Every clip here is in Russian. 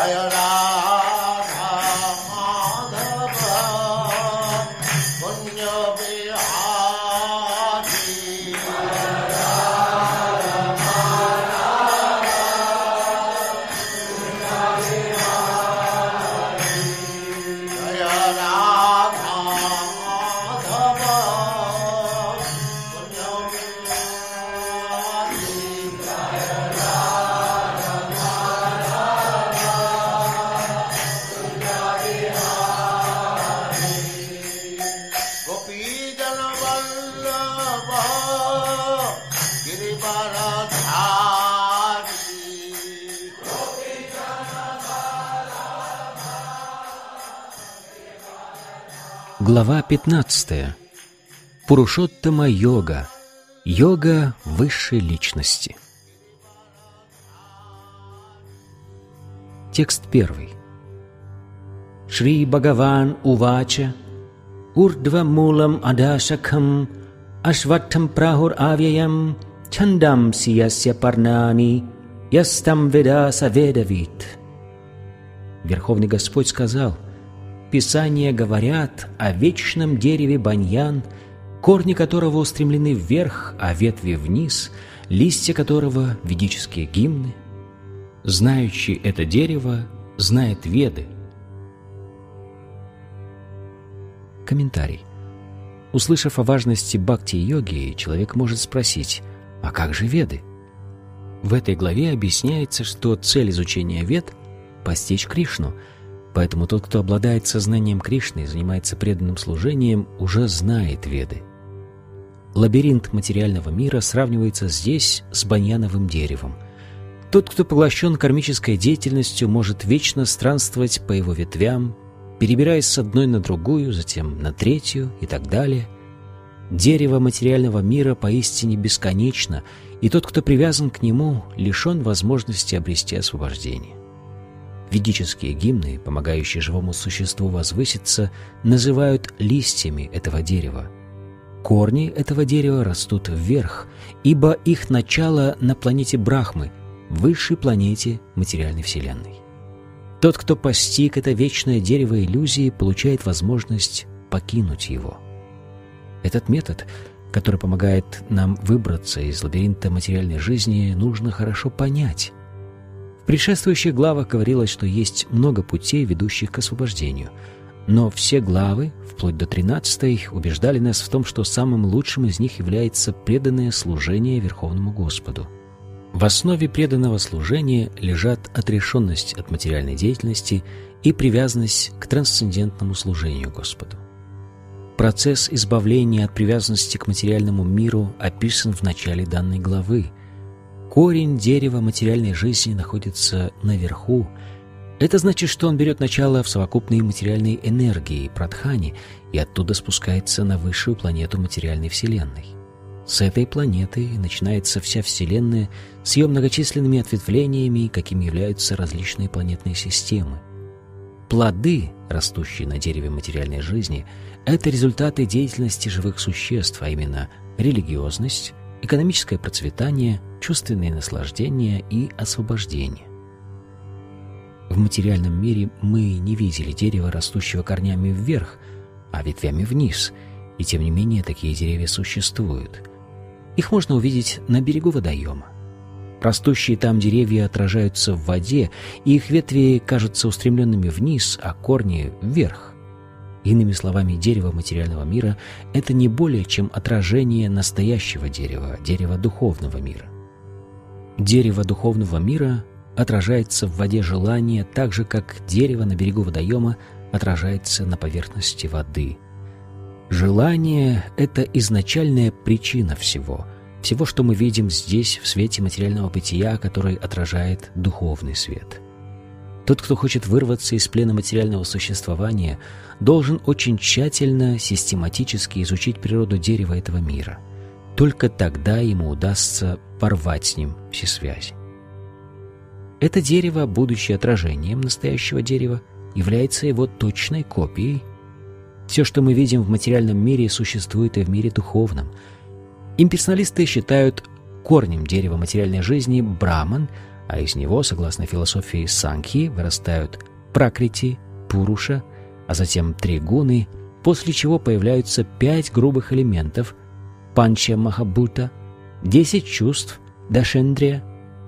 Jaya Ram. Глава 15. Пурушоттама йога. Йога высшей личности. Текст первый. Шри Бхагаван Увача Урдва Мулам Адашакам Ашваттам Прахур Авьяям Чандам Сиясya Парнани Ястам Ведаса Ведавит. Верховный Господь сказал – Писания говорят о вечном дереве баньян, корни которого устремлены вверх, а ветви вниз, листья которого — ведические гимны. Знающий это дерево знает веды. Комментарий. Услышав о важности бхакти-йоги, человек может спросить, а как же веды? В этой главе объясняется, что цель изучения вед — постичь Кришну — Поэтому тот, кто обладает сознанием Кришны и занимается преданным служением, уже знает Веды. Лабиринт материального мира сравнивается здесь с баньяновым деревом. Тот, кто поглощен кармической деятельностью, может вечно странствовать по его ветвям, перебираясь с одной на другую, затем на третью и так далее. Дерево материального мира поистине бесконечно, и тот, кто привязан к нему, лишен возможности обрести освобождение. Ведические гимны, помогающие живому существу возвыситься, называют листьями этого дерева. Корни этого дерева растут вверх, ибо их начало на планете Брахмы, высшей планете материальной Вселенной. Тот, кто постиг это вечное дерево иллюзии, получает возможность покинуть его. Этот метод, который помогает нам выбраться из лабиринта материальной жизни, нужно хорошо понять. Предшествующих главах говорилось, что есть много путей, ведущих к освобождению. Но все главы, вплоть до 13 убеждали нас в том, что самым лучшим из них является преданное служение Верховному Господу. В основе преданного служения лежат отрешенность от материальной деятельности и привязанность к трансцендентному служению Господу. Процесс избавления от привязанности к материальному миру описан в начале данной главы. Корень дерева материальной жизни находится наверху. Это значит, что он берет начало в совокупной материальной энергии, прадхане, и оттуда спускается на высшую планету материальной Вселенной. С этой планеты начинается вся Вселенная с ее многочисленными ответвлениями, какими являются различные планетные системы. Плоды, растущие на дереве материальной жизни, это результаты деятельности живых существ, а именно религиозность, экономическое процветание, чувственные наслаждения и освобождение. В материальном мире мы не видели дерева, растущего корнями вверх, а ветвями вниз, и тем не менее такие деревья существуют. Их можно увидеть на берегу водоема. Растущие там деревья отражаются в воде, и их ветви кажутся устремленными вниз, а корни — вверх. Иными словами, дерево материального мира — это не более чем отражение настоящего дерева, дерева духовного мира. Дерево духовного мира отражается в воде желания так же, как дерево на берегу водоема отражается на поверхности воды. Желание — это изначальная причина всего, всего, что мы видим здесь в свете материального бытия, который отражает духовный свет. Тот, кто хочет вырваться из плена материального существования, должен очень тщательно, систематически изучить природу дерева этого мира. Только тогда ему удастся порвать с ним все связи. Это дерево, будучи отражением настоящего дерева, является его точной копией. Все, что мы видим в материальном мире, существует и в мире духовном. Имперсоналисты считают корнем дерева материальной жизни Браман, а из него, согласно философии Санхи, вырастают Пракрити, Пуруша, а затем три гуны, после чего появляются пять грубых элементов Панча Махабута, десять чувств, Дашендрия,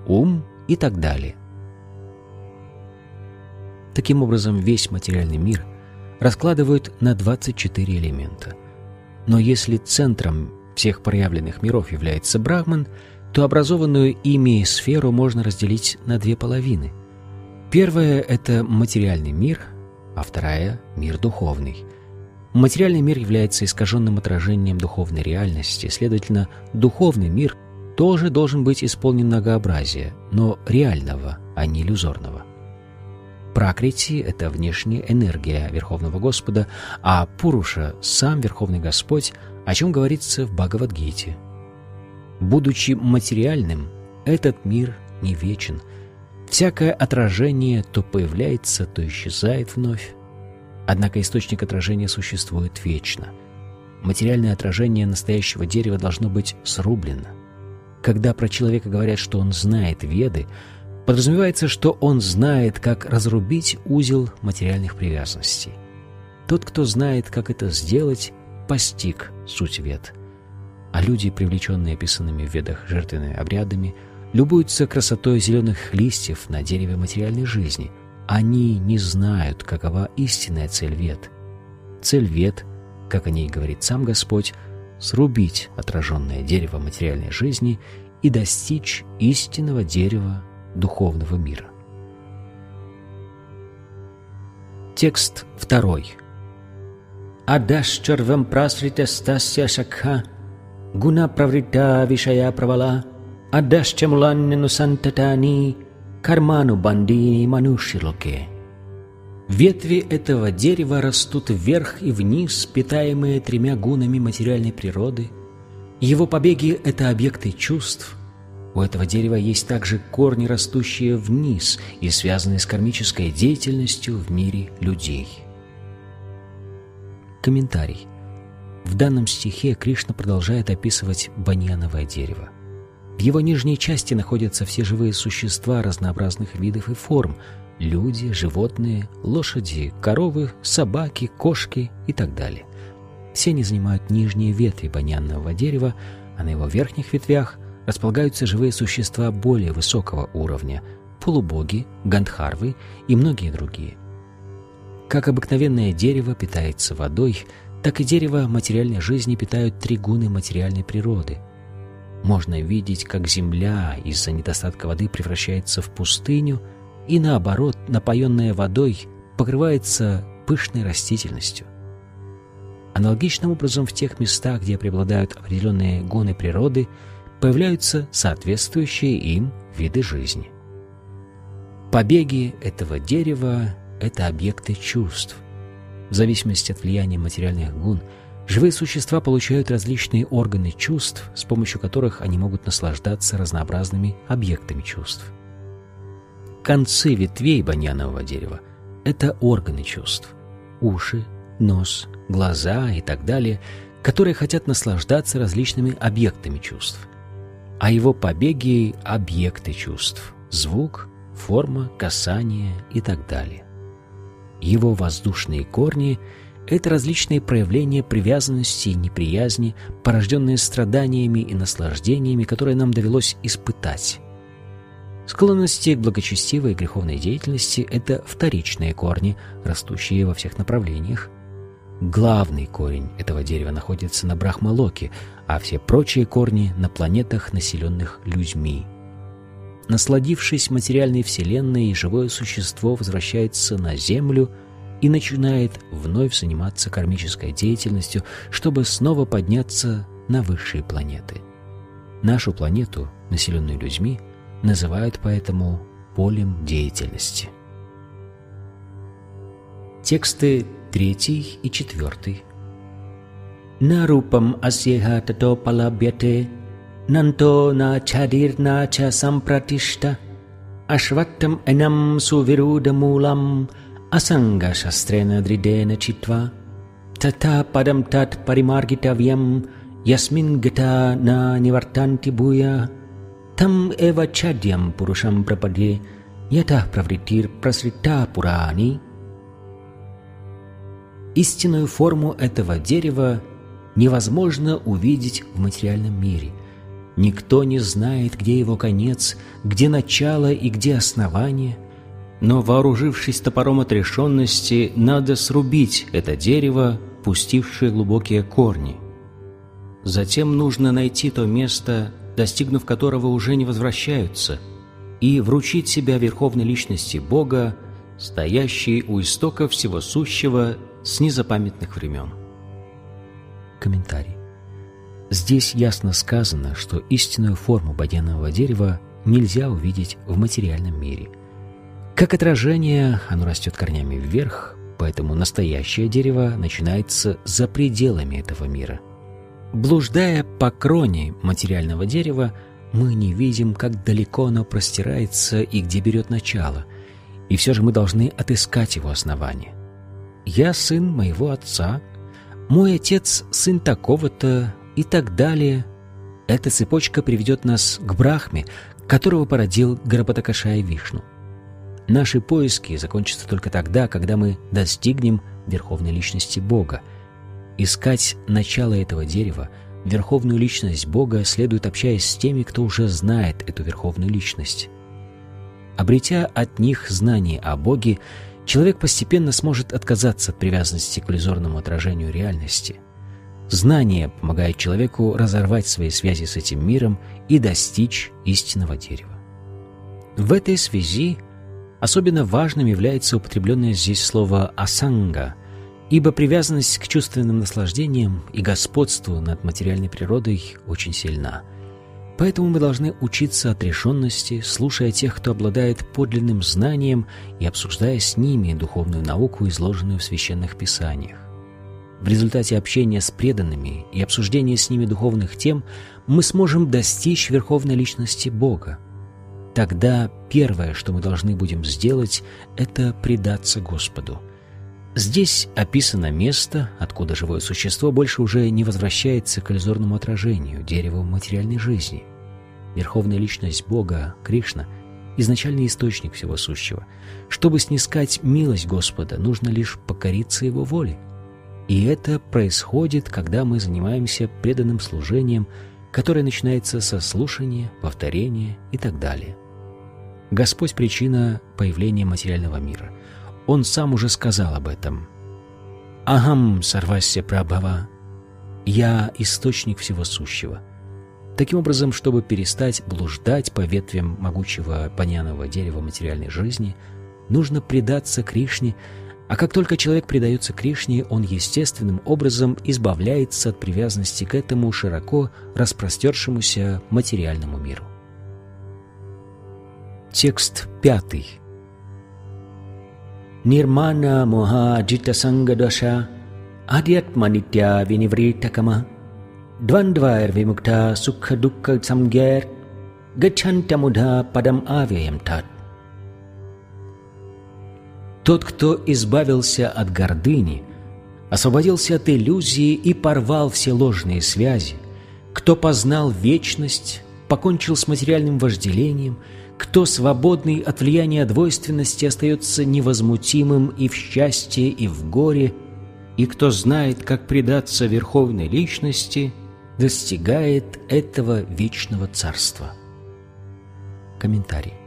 ум и так далее. Таким образом, весь материальный мир раскладывают на 24 элемента. Но если центром всех проявленных миров является Брахман, то образованную ими сферу можно разделить на две половины. Первая — это материальный мир, а вторая — мир духовный. Материальный мир является искаженным отражением духовной реальности, следовательно, духовный мир тоже должен быть исполнен многообразия, но реального, а не иллюзорного. Пракрити — это внешняя энергия Верховного Господа, а Пуруша — сам Верховный Господь, о чем говорится в Бхагавадгите. Будучи материальным, этот мир не вечен. Всякое отражение то появляется, то исчезает вновь. Однако источник отражения существует вечно. Материальное отражение настоящего дерева должно быть срублено. Когда про человека говорят, что он знает веды — Подразумевается, что он знает, как разрубить узел материальных привязанностей. Тот, кто знает, как это сделать, постиг суть вед. А люди, привлеченные описанными в ведах жертвенными обрядами, любуются красотой зеленых листьев на дереве материальной жизни. Они не знают, какова истинная цель вед. Цель вед, как о ней говорит сам Господь, срубить отраженное дерево материальной жизни и достичь истинного дерева духовного мира. Текст второй. Адашчарвам прасритастасya шакха гуна праврита вишая правала адашчамуланну сантатани карману банди манушилоке. Ветви этого дерева растут вверх и вниз, питаемые тремя гунами материальной природы. Его побеги — это объекты чувств — у этого дерева есть также корни, растущие вниз и связанные с кармической деятельностью в мире людей. Комментарий. В данном стихе Кришна продолжает описывать баньяновое дерево. В его нижней части находятся все живые существа разнообразных видов и форм – люди, животные, лошади, коровы, собаки, кошки и так далее. Все они занимают нижние ветви баньянного дерева, а на его верхних ветвях располагаются живые существа более высокого уровня – полубоги, гандхарвы и многие другие. Как обыкновенное дерево питается водой, так и дерево материальной жизни питают три гуны материальной природы. Можно видеть, как земля из-за недостатка воды превращается в пустыню и, наоборот, напоенная водой покрывается пышной растительностью. Аналогичным образом в тех местах, где преобладают определенные гуны природы – появляются соответствующие им виды жизни. Побеги этого дерева — это объекты чувств. В зависимости от влияния материальных гун, живые существа получают различные органы чувств, с помощью которых они могут наслаждаться разнообразными объектами чувств. Концы ветвей баньянового дерева — это органы чувств. Уши, нос, глаза и так далее, которые хотят наслаждаться различными объектами чувств а его побеги — объекты чувств, звук, форма, касание и так далее. Его воздушные корни — это различные проявления привязанности и неприязни, порожденные страданиями и наслаждениями, которые нам довелось испытать. Склонности к благочестивой и греховной деятельности — это вторичные корни, растущие во всех направлениях. Главный корень этого дерева находится на Брахмалоке, а все прочие корни на планетах, населенных людьми. Насладившись материальной вселенной, живое существо возвращается на Землю и начинает вновь заниматься кармической деятельностью, чтобы снова подняться на высшие планеты. Нашу планету, населенную людьми, называют поэтому полем деятельности. Тексты третий и четвертый. Нарупам асьеха тато палабьяте Nanto nacha dirnacha sampratishta Ашваттам энам сувируда мулам Асанга шастрена дридена читва Тата падам тат паримаргитавьям Ясмин гата на невартанти буя Там эва чадьям пурушам прападе Ята правритир просрита пурани Истинную форму этого дерева невозможно увидеть в материальном мире – Никто не знает, где его конец, где начало и где основание. Но, вооружившись топором отрешенности, надо срубить это дерево, пустившее глубокие корни. Затем нужно найти то место, достигнув которого уже не возвращаются, и вручить себя верховной личности Бога, стоящей у истока всего сущего с незапамятных времен. Комментарий. Здесь ясно сказано, что истинную форму бодяного дерева нельзя увидеть в материальном мире. Как отражение, оно растет корнями вверх, поэтому настоящее дерево начинается за пределами этого мира – Блуждая по кроне материального дерева, мы не видим, как далеко оно простирается и где берет начало, и все же мы должны отыскать его основание. «Я сын моего отца», «Мой отец – сын такого-то» и так далее. Эта цепочка приведет нас к Брахме, которого породил Гарапатакашая Вишну. Наши поиски закончатся только тогда, когда мы достигнем верховной личности Бога – Искать начало этого дерева, верховную личность Бога, следует общаясь с теми, кто уже знает эту верховную личность. Обретя от них знание о Боге, человек постепенно сможет отказаться от привязанности к иллюзорному отражению реальности. Знание помогает человеку разорвать свои связи с этим миром и достичь истинного дерева. В этой связи особенно важным является употребленное здесь слово «асанга», ибо привязанность к чувственным наслаждениям и господству над материальной природой очень сильна. Поэтому мы должны учиться отрешенности, слушая тех, кто обладает подлинным знанием и обсуждая с ними духовную науку, изложенную в священных писаниях. В результате общения с преданными и обсуждения с ними духовных тем мы сможем достичь верховной личности Бога. Тогда первое, что мы должны будем сделать, это предаться Господу – Здесь описано место, откуда живое существо больше уже не возвращается к иллюзорному отражению, дереву материальной жизни. Верховная личность Бога, Кришна, изначальный источник всего сущего. Чтобы снискать милость Господа, нужно лишь покориться Его воле. И это происходит, когда мы занимаемся преданным служением, которое начинается со слушания, повторения и так далее. Господь – причина появления материального мира – он сам уже сказал об этом. «Ахам сарвасya прабхава» — «Я источник всего сущего». Таким образом, чтобы перестать блуждать по ветвям могучего паняного дерева материальной жизни, нужно предаться Кришне, а как только человек предается Кришне, он естественным образом избавляется от привязанности к этому широко распростершемуся материальному миру. Текст пятый. Nirmana moha jita sangadasha adhyatmanitya vinivritakama dvandvair vimukta sukha dukkha samgyer gachantamudha падам авиям тат. Тот, кто избавился от гордыни, освободился от иллюзии и порвал все ложные связи, кто познал вечность, покончил с материальным вожделением – кто свободный от влияния двойственности остается невозмутимым и в счастье, и в горе, и кто знает, как предаться верховной личности, достигает этого вечного царства. Комментарий.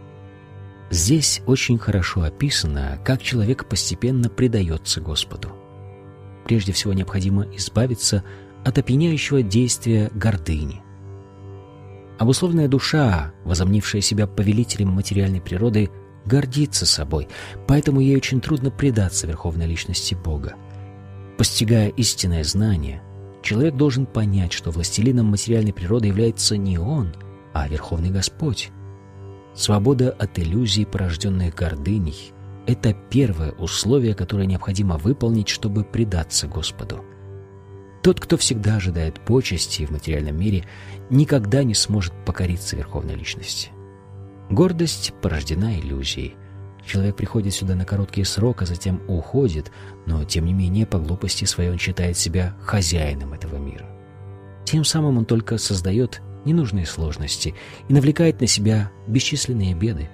Здесь очень хорошо описано, как человек постепенно предается Господу. Прежде всего необходимо избавиться от опьяняющего действия гордыни. Обусловленная душа, возомнившая себя повелителем материальной природы, гордится собой, поэтому ей очень трудно предаться верховной личности Бога. Постигая истинное знание, человек должен понять, что властелином материальной природы является не он, а Верховный Господь. Свобода от иллюзий, порожденных гордыней, это первое условие, которое необходимо выполнить, чтобы предаться Господу. Тот, кто всегда ожидает почести в материальном мире, никогда не сможет покориться верховной личности. Гордость порождена иллюзией. Человек приходит сюда на короткий срок, а затем уходит, но, тем не менее, по глупости своей он считает себя хозяином этого мира. Тем самым он только создает ненужные сложности и навлекает на себя бесчисленные беды.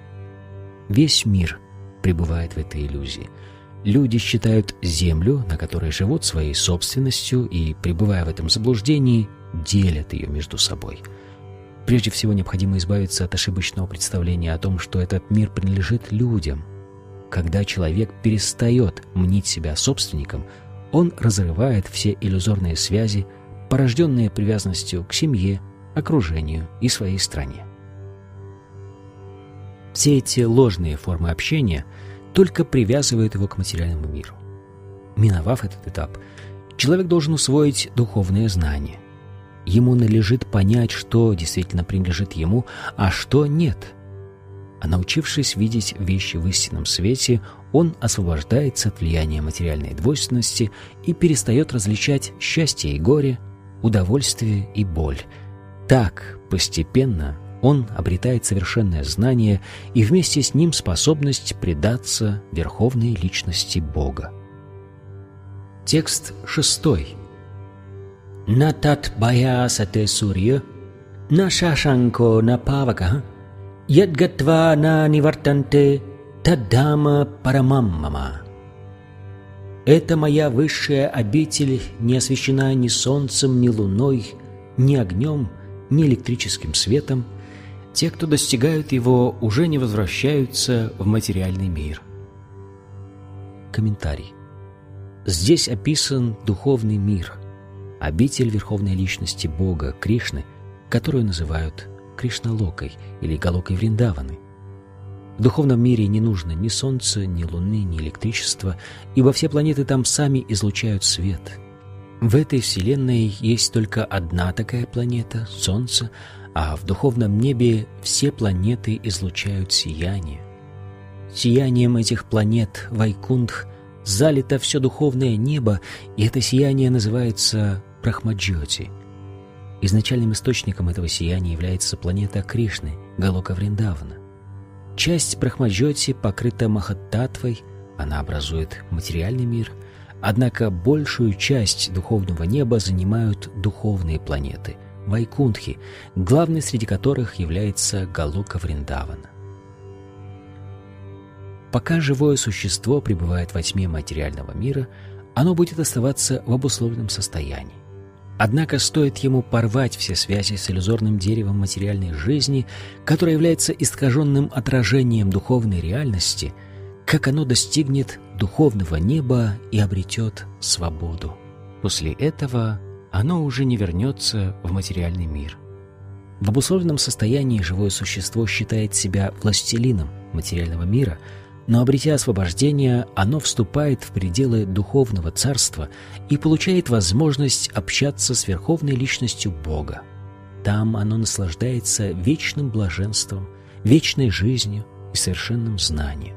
Весь мир пребывает в этой иллюзии. Люди считают землю, на которой живут своей собственностью, и, пребывая в этом заблуждении, делят ее между собой. Прежде всего необходимо избавиться от ошибочного представления о том, что этот мир принадлежит людям. Когда человек перестает мнить себя собственником, он разрывает все иллюзорные связи, порожденные привязанностью к семье, окружению и своей стране. Все эти ложные формы общения только привязывают его к материальному миру. Миновав этот этап, человек должен усвоить духовные знания. Ему належит понять, что действительно принадлежит ему, а что нет. А научившись видеть вещи в истинном свете, он освобождается от влияния материальной двойственности и перестает различать счастье и горе, удовольствие и боль. Так, постепенно, он обретает совершенное знание и вместе с ним способность предаться верховной личности Бога. Текст шестой. Натат бая сате сурья, на шашанко на павака, ядгатва на нивартанте, тадама парамаммама. Это моя высшая обитель не освещена ни солнцем, ни луной, ни огнем — ни электрическим светом. Те, кто достигают его, уже не возвращаются в материальный мир. Комментарий. Здесь описан духовный мир – обитель Верховной Личности Бога Кришны, которую называют Кришналокой или Галокой Вриндаваны. В духовном мире не нужно ни солнца, ни луны, ни электричества, ибо все планеты там сами излучают свет. В этой вселенной есть только одна такая планета — Солнце, а в духовном небе все планеты излучают сияние. Сиянием этих планет Вайкундх залито все духовное небо, и это сияние называется Брахмаджоти. Изначальным источником этого сияния является планета Кришны, Галока Вриндавана. Часть Брахмаджоти покрыта Махаттатвой, она образует материальный мир, однако большую часть духовного неба занимают духовные планеты – Вайкунтхи, главной среди которых является Галока Вриндавана. Пока живое существо пребывает во тьме материального мира, оно будет оставаться в обусловленном состоянии. Однако стоит ему порвать все связи с иллюзорным деревом материальной жизни, которое является искаженным отражением духовной реальности, как оно достигнет духовного неба и обретет свободу. После этого оно уже не вернется в материальный мир. В обусловленном состоянии живое существо считает себя властелином материального мира – но обретя освобождение, оно вступает в пределы духовного царства и получает возможность общаться с верховной личностью Бога. Там оно наслаждается вечным блаженством, вечной жизнью и совершенным знанием.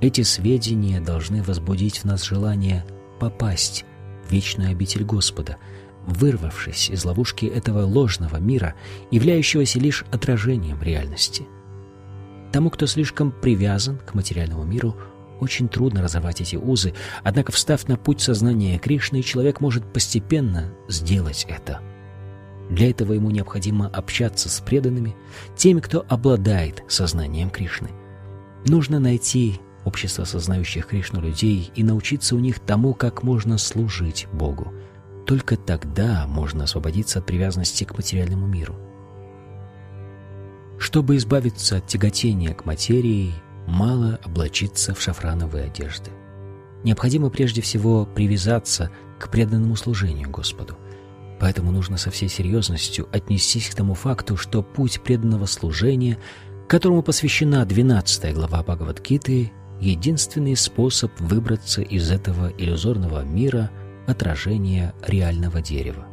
Эти сведения должны возбудить в нас желание попасть в вечную обитель Господа, вырвавшись из ловушки этого ложного мира, являющегося лишь отражением реальности – Тому, кто слишком привязан к материальному миру, очень трудно разорвать эти узы, однако, встав на путь сознания Кришны, человек может постепенно сделать это. Для этого ему необходимо общаться с преданными, теми, кто обладает сознанием Кришны. Нужно найти общество сознающих Кришну людей и научиться у них тому, как можно служить Богу. Только тогда можно освободиться от привязанности к материальному миру. Чтобы избавиться от тяготения к материи, мало облачиться в шафрановые одежды. Необходимо прежде всего привязаться к преданному служению Господу. Поэтому нужно со всей серьезностью отнестись к тому факту, что путь преданного служения, которому посвящена 12 глава Бхагавадгиты, единственный способ выбраться из этого иллюзорного мира отражения реального дерева.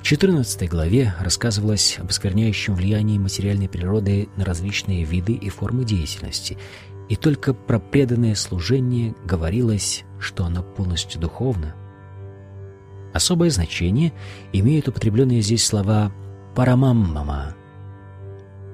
В 14 главе рассказывалось об оскверняющем влиянии материальной природы на различные виды и формы деятельности, и только про преданное служение говорилось, что оно полностью духовно. Особое значение имеют употребленные здесь слова «парамаммама».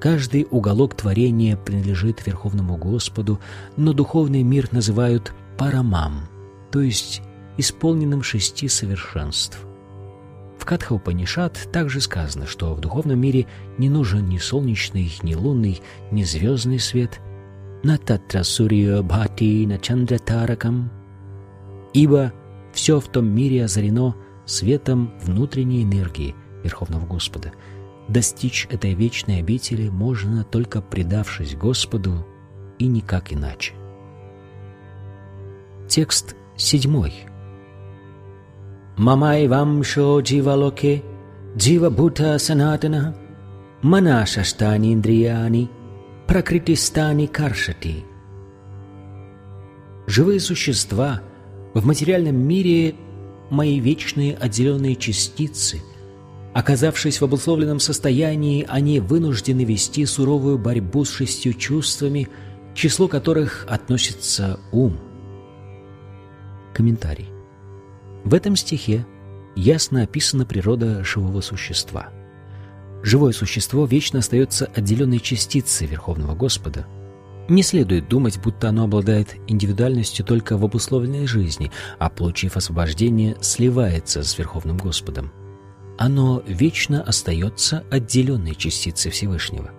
Каждый уголок творения принадлежит Верховному Господу, но духовный мир называют «парамам», то есть исполненным шести совершенств – В Катха Упанишат также сказано, что в духовном мире не нужен ни солнечный, ни лунный, ни звездный свет. На татра сурья бхати на чандра таракам. Ибо все в том мире озарено светом внутренней энергии Верховного Господа. Достичь этой вечной обители можно только предавшись Господу и никак иначе. Текст седьмой. Мамай вамшо дживалоке дживабута санатана мана шаштани индрияни пракритистани каршати. Живые существа в материальном мире – мои вечные отделенные частицы. Оказавшись в обусловленном состоянии, они вынуждены вести суровую борьбу с шестью чувствами, к числу которых относится ум. Комментарий. В этом стихе ясно описана природа живого существа. Живое существо вечно остается отделенной частицей Верховного Господа. Не следует думать, будто оно обладает индивидуальностью только в обусловленной жизни, а, получив освобождение, сливается с Верховным Господом. Оно вечно остается отделенной частицей Всевышнего.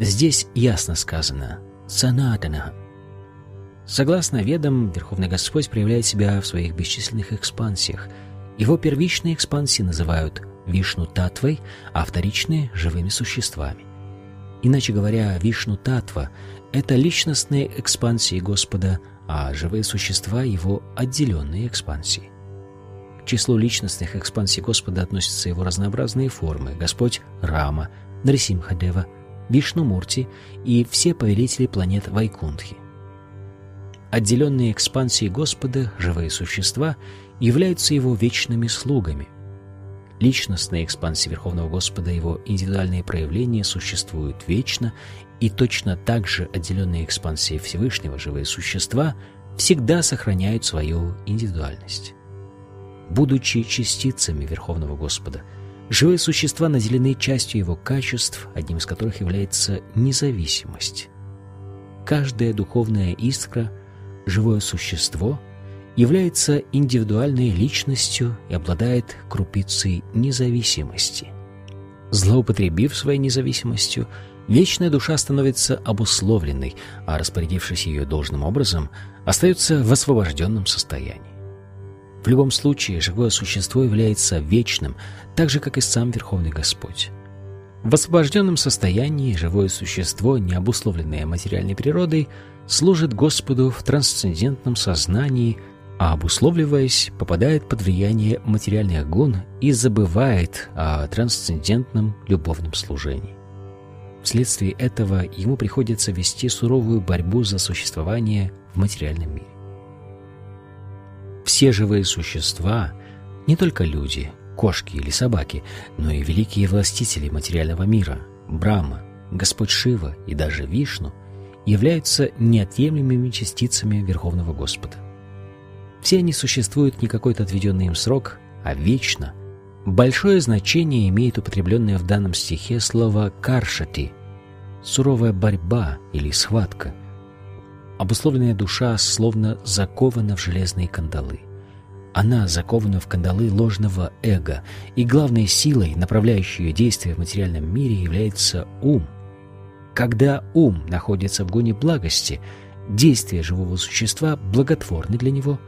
Здесь ясно сказано «санатана», Согласно ведам, Верховный Господь проявляет себя в своих бесчисленных экспансиях. Его первичные экспансии называют Вишну Татвой, а вторичные – живыми существами. Иначе говоря, Вишну Татва – это личностные экспансии Господа, а живые существа – его отделенные экспансии. К числу личностных экспансий Господа относятся его разнообразные формы – Господь Рама, Нарисимхадева, Вишну Мурти и все повелители планет Вайкунтхи – Отделенные экспансией Господа, живые существа, являются Его вечными слугами. Личностные экспансии Верховного Господа, Его индивидуальные проявления существуют вечно, и точно так же отделенные экспансии Всевышнего, живые существа, всегда сохраняют свою индивидуальность. Будучи частицами Верховного Господа, живые существа наделены частью Его качеств, одним из которых является независимость. Каждая духовная искра – живое существо является индивидуальной личностью и обладает крупицей независимости. Злоупотребив своей независимостью, вечная душа становится обусловленной, а распорядившись ее должным образом, остается в освобожденном состоянии. В любом случае, живое существо является вечным, так же, как и сам Верховный Господь. В освобожденном состоянии живое существо, не обусловленное материальной природой, служит Господу в трансцендентном сознании, а обусловливаясь, попадает под влияние материальных гун и забывает о трансцендентном любовном служении. Вследствие этого ему приходится вести суровую борьбу за существование в материальном мире. Все живые существа, не только люди, кошки или собаки, но и великие властители материального мира, Брахма, Господь Шива и даже Вишну – являются неотъемлемыми частицами Верховного Господа. Все они существуют не какой-то отведенный им срок, а вечно. Большое значение имеет употребленное в данном стихе слово «каршати» — суровая борьба или схватка. Обусловленная душа словно закована в железные кандалы. Она закована в кандалы ложного эго, и главной силой, направляющей ее действия в материальном мире, является ум — когда ум находится в гоне благости, действия живого существа благотворны для него.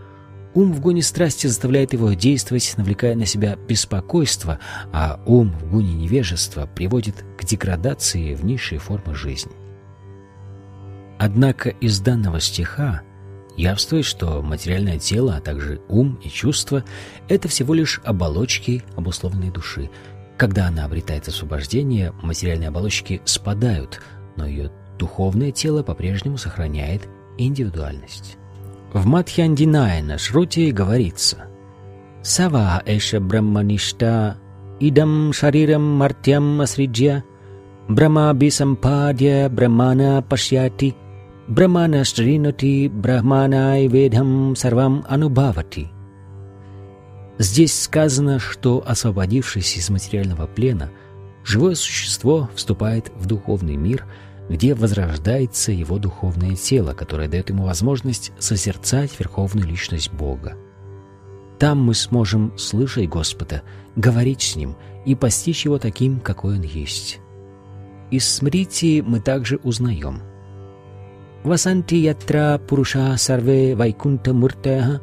Ум в гоне страсти заставляет его действовать, навлекая на себя беспокойство, а ум в гоне невежества приводит к деградации в низшие формы жизни. Однако из данного стиха явствует, что материальное тело, а также ум и чувства – это всего лишь оболочки обусловленной души. Когда она обретает освобождение, материальные оболочки спадают – но ее духовное тело по-прежнему сохраняет индивидуальность. В Мадхьяндинайна Шрути говорится «Сава эша брамманишта идам шарирам мартям асриджья брама бисампадья брамана пашьяти брамана шринути брахманай ведхам сарвам анубавати». Здесь сказано, что, освободившись из материального плена, живое существо вступает в духовный мир – где возрождается его духовное тело, которое дает ему возможность созерцать верховную личность Бога. Там мы сможем слышать Господа, говорить с Ним и постичь Его таким, какой Он есть. Из смрити мы также узнаем. «Васанти ятра пуруша сарве вайкунта муртеха»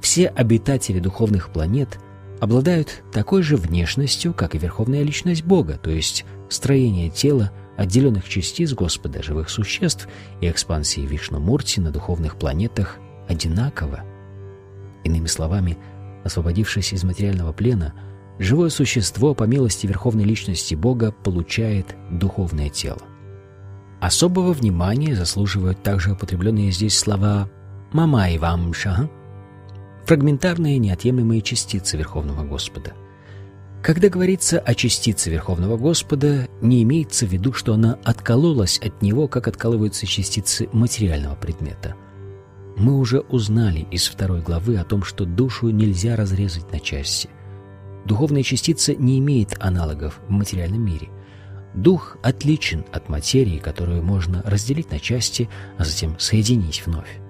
Все обитатели духовных планет обладают такой же внешностью, как и верховная личность Бога, то есть строение тела, отделенных частиц Господа, живых существ и экспансии Вишну-Мурти на духовных планетах одинаково. Иными словами, освободившись из материального плена, живое существо по милости Верховной Личности Бога получает духовное тело. Особого внимания заслуживают также употребленные здесь слова «мамай вамша» — фрагментарные неотъемлемые частицы Верховного Господа. Когда говорится о частице Верховного Господа, не имеется в виду, что она откололась от Него, как откалываются частицы материального предмета — мы уже узнали из второй главы о том, что душу нельзя разрезать на части. Духовная частица не имеет аналогов в материальном мире. Дух отличен от материи, которую можно разделить на части, а затем соединить вновь.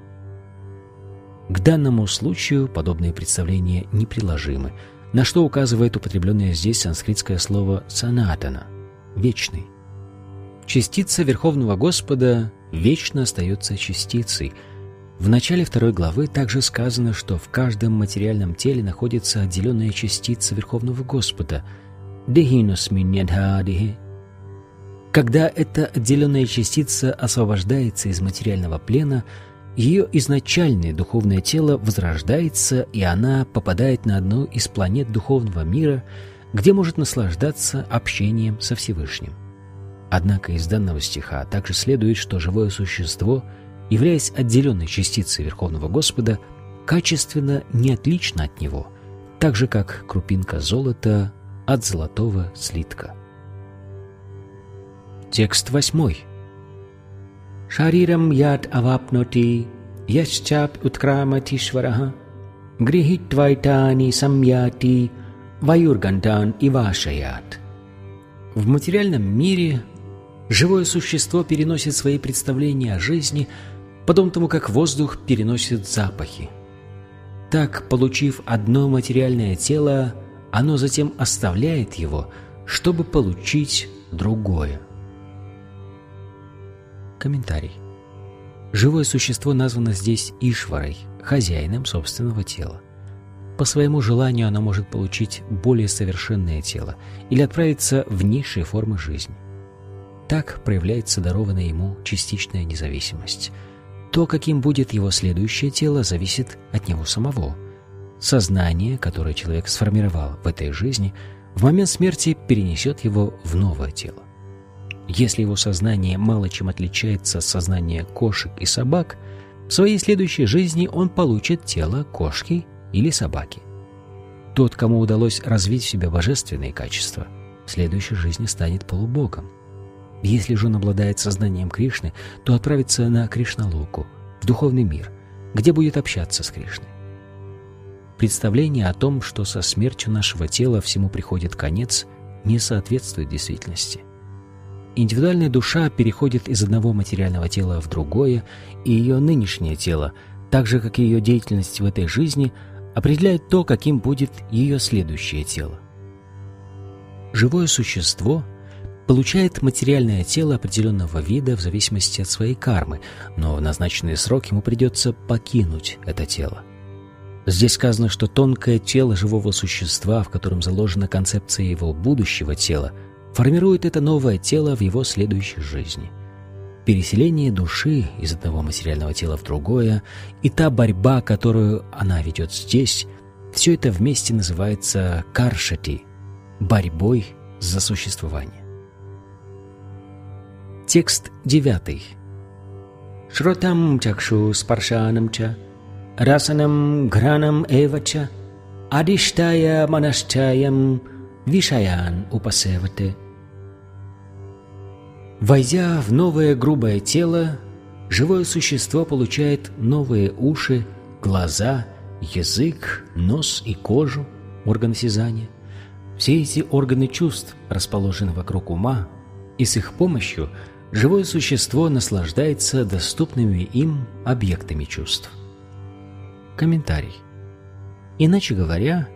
К данному случаю подобные представления неприложимы, на что указывает употребленное здесь санскритское слово «санатана» — «вечный». Частица Верховного Господа вечно остается частицей — в начале второй главы также сказано, что в каждом материальном теле находится отделенная частица Верховного Господа Когда эта отделенная частица освобождается из материального плена, ее изначальное духовное тело возрождается, и она попадает на одну из планет духовного мира, где может наслаждаться общением со Всевышним. Однако из данного стиха также следует, что живое существо – являясь отделенной частицей Верховного Господа, качественно не отлична от Него, так же, как крупинка золота от золотого слитка. Текст восьмой. Шарирам яд авапноти ящап уткраматишвараха грихитвайтани самьяти ваюргантан ивашаят. В материальном мире живое существо переносит свои представления о жизни – подобно тому, как воздух переносит запахи. Так, получив одно материальное тело, оно затем оставляет его, чтобы получить другое. Комментарий. Живое существо названо здесь Ишварой, хозяином собственного тела. По своему желанию оно может получить более совершенное тело или отправиться в низшие формы жизни. Так проявляется дарованная ему частичная независимость – то, каким будет его следующее тело, зависит от него самого. Сознание, которое человек сформировал в этой жизни, в момент смерти перенесет его в новое тело. Если его сознание мало чем отличается от сознания кошек и собак, в своей следующей жизни он получит тело кошки или собаки. Тот, кому удалось развить в себе божественные качества, в следующей жизни станет полубогом. Если же он обладает сознанием Кришны, то отправится на Кришналоку, в духовный мир, где будет общаться с Кришной. Представление о том, что со смертью нашего тела всему приходит конец, не соответствует действительности. Индивидуальная душа переходит из одного материального тела в другое, и ее нынешнее тело, так же как и ее деятельность в этой жизни, определяет то, каким будет ее следующее тело. Живое существо — получает материальное тело определенного вида в зависимости от своей кармы, но в назначенный срок ему придется покинуть это тело. Здесь сказано, что тонкое тело живого существа, в котором заложена концепция его будущего тела, формирует это новое тело в его следующей жизни. Переселение души из одного материального тела в другое и та борьба, которую она ведет здесь, все это вместе называется каршати – борьбой за существование. Текст девятый. Шротам чакшу спаршанам ча, расанам гранам эвача, адиштая манашчаям вишаян упасевате. Войдя в новое грубое тело, живое существо получает новые уши, глаза, язык, нос и кожу, органы осязания. Все эти органы чувств расположены вокруг ума, и с их помощью – живое существо наслаждается доступными им объектами чувств. Комментарий. Иначе говоря,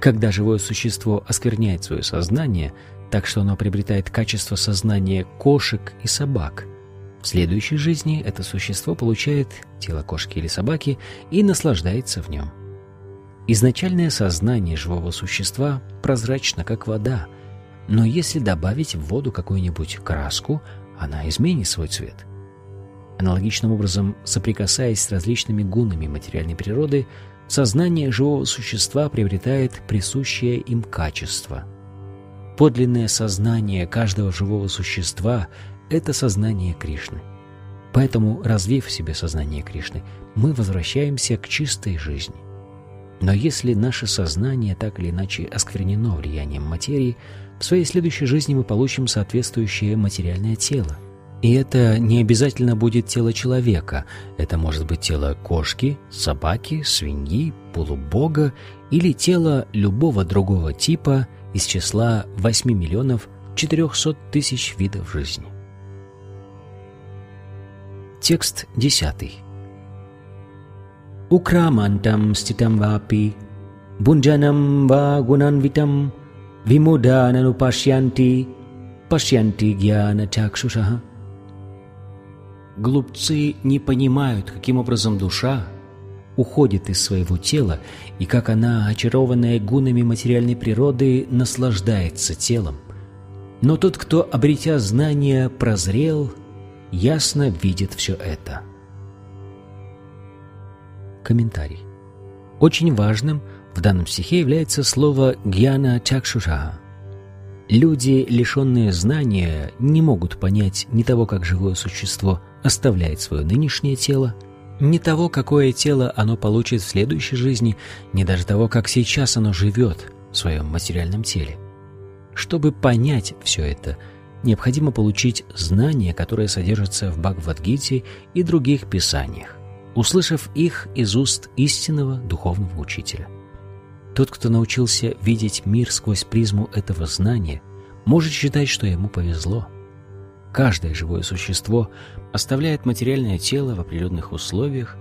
когда живое существо оскверняет свое сознание, так что оно приобретает качество сознания кошек и собак, в следующей жизни это существо получает тело кошки или собаки и наслаждается в нем. Изначальное сознание живого существа прозрачно, как вода, но если добавить в воду какую-нибудь краску, она изменит свой цвет. Аналогичным образом, соприкасаясь с различными гунами материальной природы, сознание живого существа приобретает присущее им качество. Подлинное сознание каждого живого существа – это сознание Кришны. Поэтому, развив в себе сознание Кришны, мы возвращаемся к чистой жизни. Но если наше сознание так или иначе осквернено влиянием материи, в своей следующей жизни мы получим соответствующее материальное тело – и это не обязательно будет тело человека. Это может быть тело кошки, собаки, свиньи, полубога или тело любого другого типа из числа 8 миллионов 400 тысяч видов жизни. Текст 10. Ukramantам ститам вапи, бунджанам ва гунанвитам, вимудананупашьянти, пашьянти гьяна чакшушаха. Глупцы не понимают, каким образом душа уходит из своего тела и как она, очарованная гунами материальной природы, наслаждается телом. Но тот, кто, обретя знания, прозрел, ясно видит все это. Комментарий. Очень важным в данном стихе является слово «гьяна чакшуша», Люди, лишенные знания, не могут понять ни того, как живое существо оставляет свое нынешнее тело, ни того, какое тело оно получит в следующей жизни, ни даже того, как сейчас оно живет в своем материальном теле. Чтобы понять все это, необходимо получить знания, которые содержатся в Бхагавадгите и других писаниях, услышав их из уст истинного духовного учителя. Тот, кто научился видеть мир сквозь призму этого знания, может считать, что ему повезло. Каждое живое существо оставляет материальное тело в определенных условиях,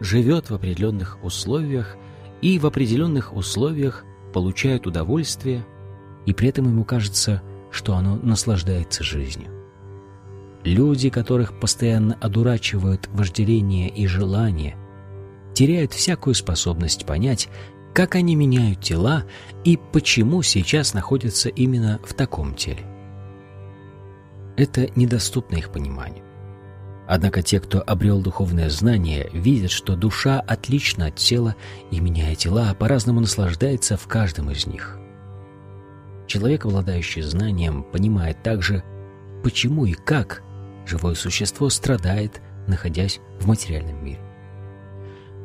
живет в определенных условиях и в определенных условиях получает удовольствие, и при этом ему кажется, что оно наслаждается жизнью. Люди, которых постоянно одурачивают вожделение и желание, теряют всякую способность понять, как они меняют тела и почему сейчас находятся именно в таком теле. Это недоступно их пониманию. Однако те, кто обрел духовное знание, видят, что душа отлична от тела и, меняя тела, по-разному наслаждается в каждом из них. Человек, обладающий знанием, понимает также, почему и как живое существо страдает, находясь в материальном мире.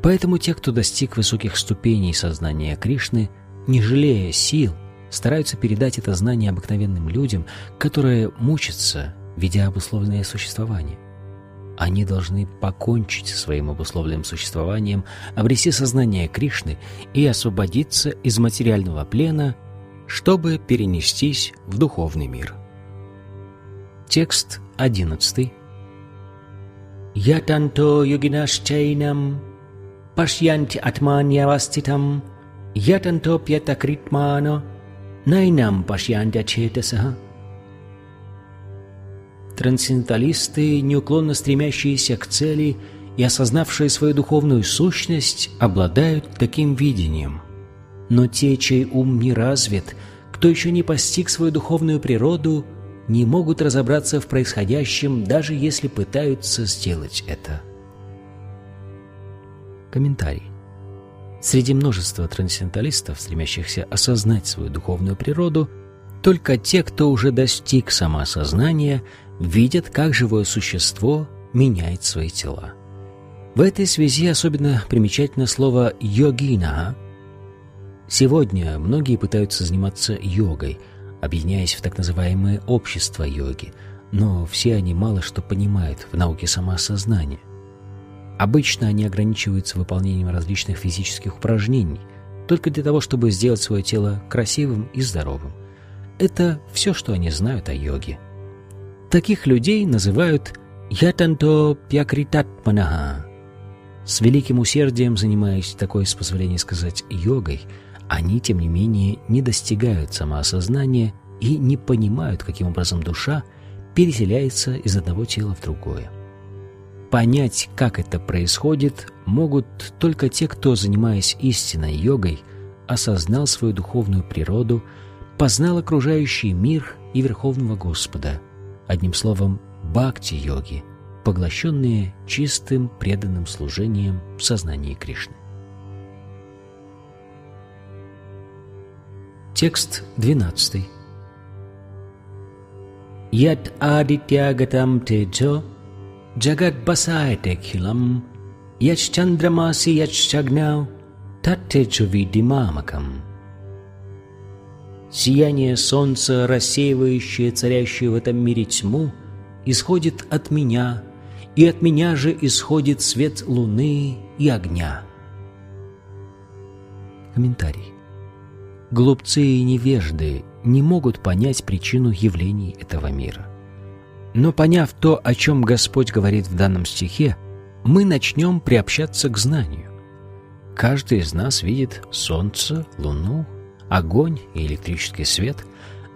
Поэтому те, кто достиг высоких ступеней сознания Кришны, не жалея сил, стараются передать это знание обыкновенным людям, которые мучатся, ведя обусловленное существование. Они должны покончить со своим обусловленным существованием, обрести сознание Кришны и освободиться из материального плена, чтобы перенестись в духовный мир. Текст 11. Ятанто йогинашчайнам пашьянти атманьяваститам ятантопьятакритмано найнам пашьянти ачетасаха. Трансценденталисты, неуклонно стремящиеся к цели и осознавшие свою духовную сущность, обладают таким видением. Но те, чей ум не развит, кто еще не постиг свою духовную природу, не могут разобраться в происходящем, даже если пытаются сделать это. Комментарий. Среди множества трансценденталистов, стремящихся осознать свою духовную природу, только те, кто уже достиг самоосознания, видят, как живое существо меняет свои тела. В этой связи особенно примечательно слово «йогина». Сегодня многие пытаются заниматься йогой, объединяясь в так называемые общества йоги, но все они мало что понимают в науке самоосознания – Обычно они ограничиваются выполнением различных физических упражнений, только для того, чтобы сделать свое тело красивым и здоровым. Это все, что они знают о йоге. Таких людей называют «ятанто пьякритатманаха» С великим усердием занимаясь такой, с позволения сказать, йогой, они, тем не менее, не достигают самоосознания и не понимают, каким образом душа переселяется из одного тела в другое. Понять, как это происходит, могут только те, кто, занимаясь истинной йогой, осознал свою духовную природу, познал окружающий мир и Верховного Господа, одним словом, бхакти-йоги, поглощенные чистым преданным служением в сознании Кришны. Текст 12. Yat adityagatam tejo chandramasi yach chagnav tattechу видимамакам. Сияние солнца, рассеивающее царящую в этом мире тьму, исходит от меня, и от меня же исходит свет луны и огня. Комментарий. Глупцы и невежды не могут понять причину явлений этого мира. Но поняв то, о чем Господь говорит в данном стихе, мы начнем приобщаться к знанию. Каждый из нас видит солнце, луну, огонь и электрический свет.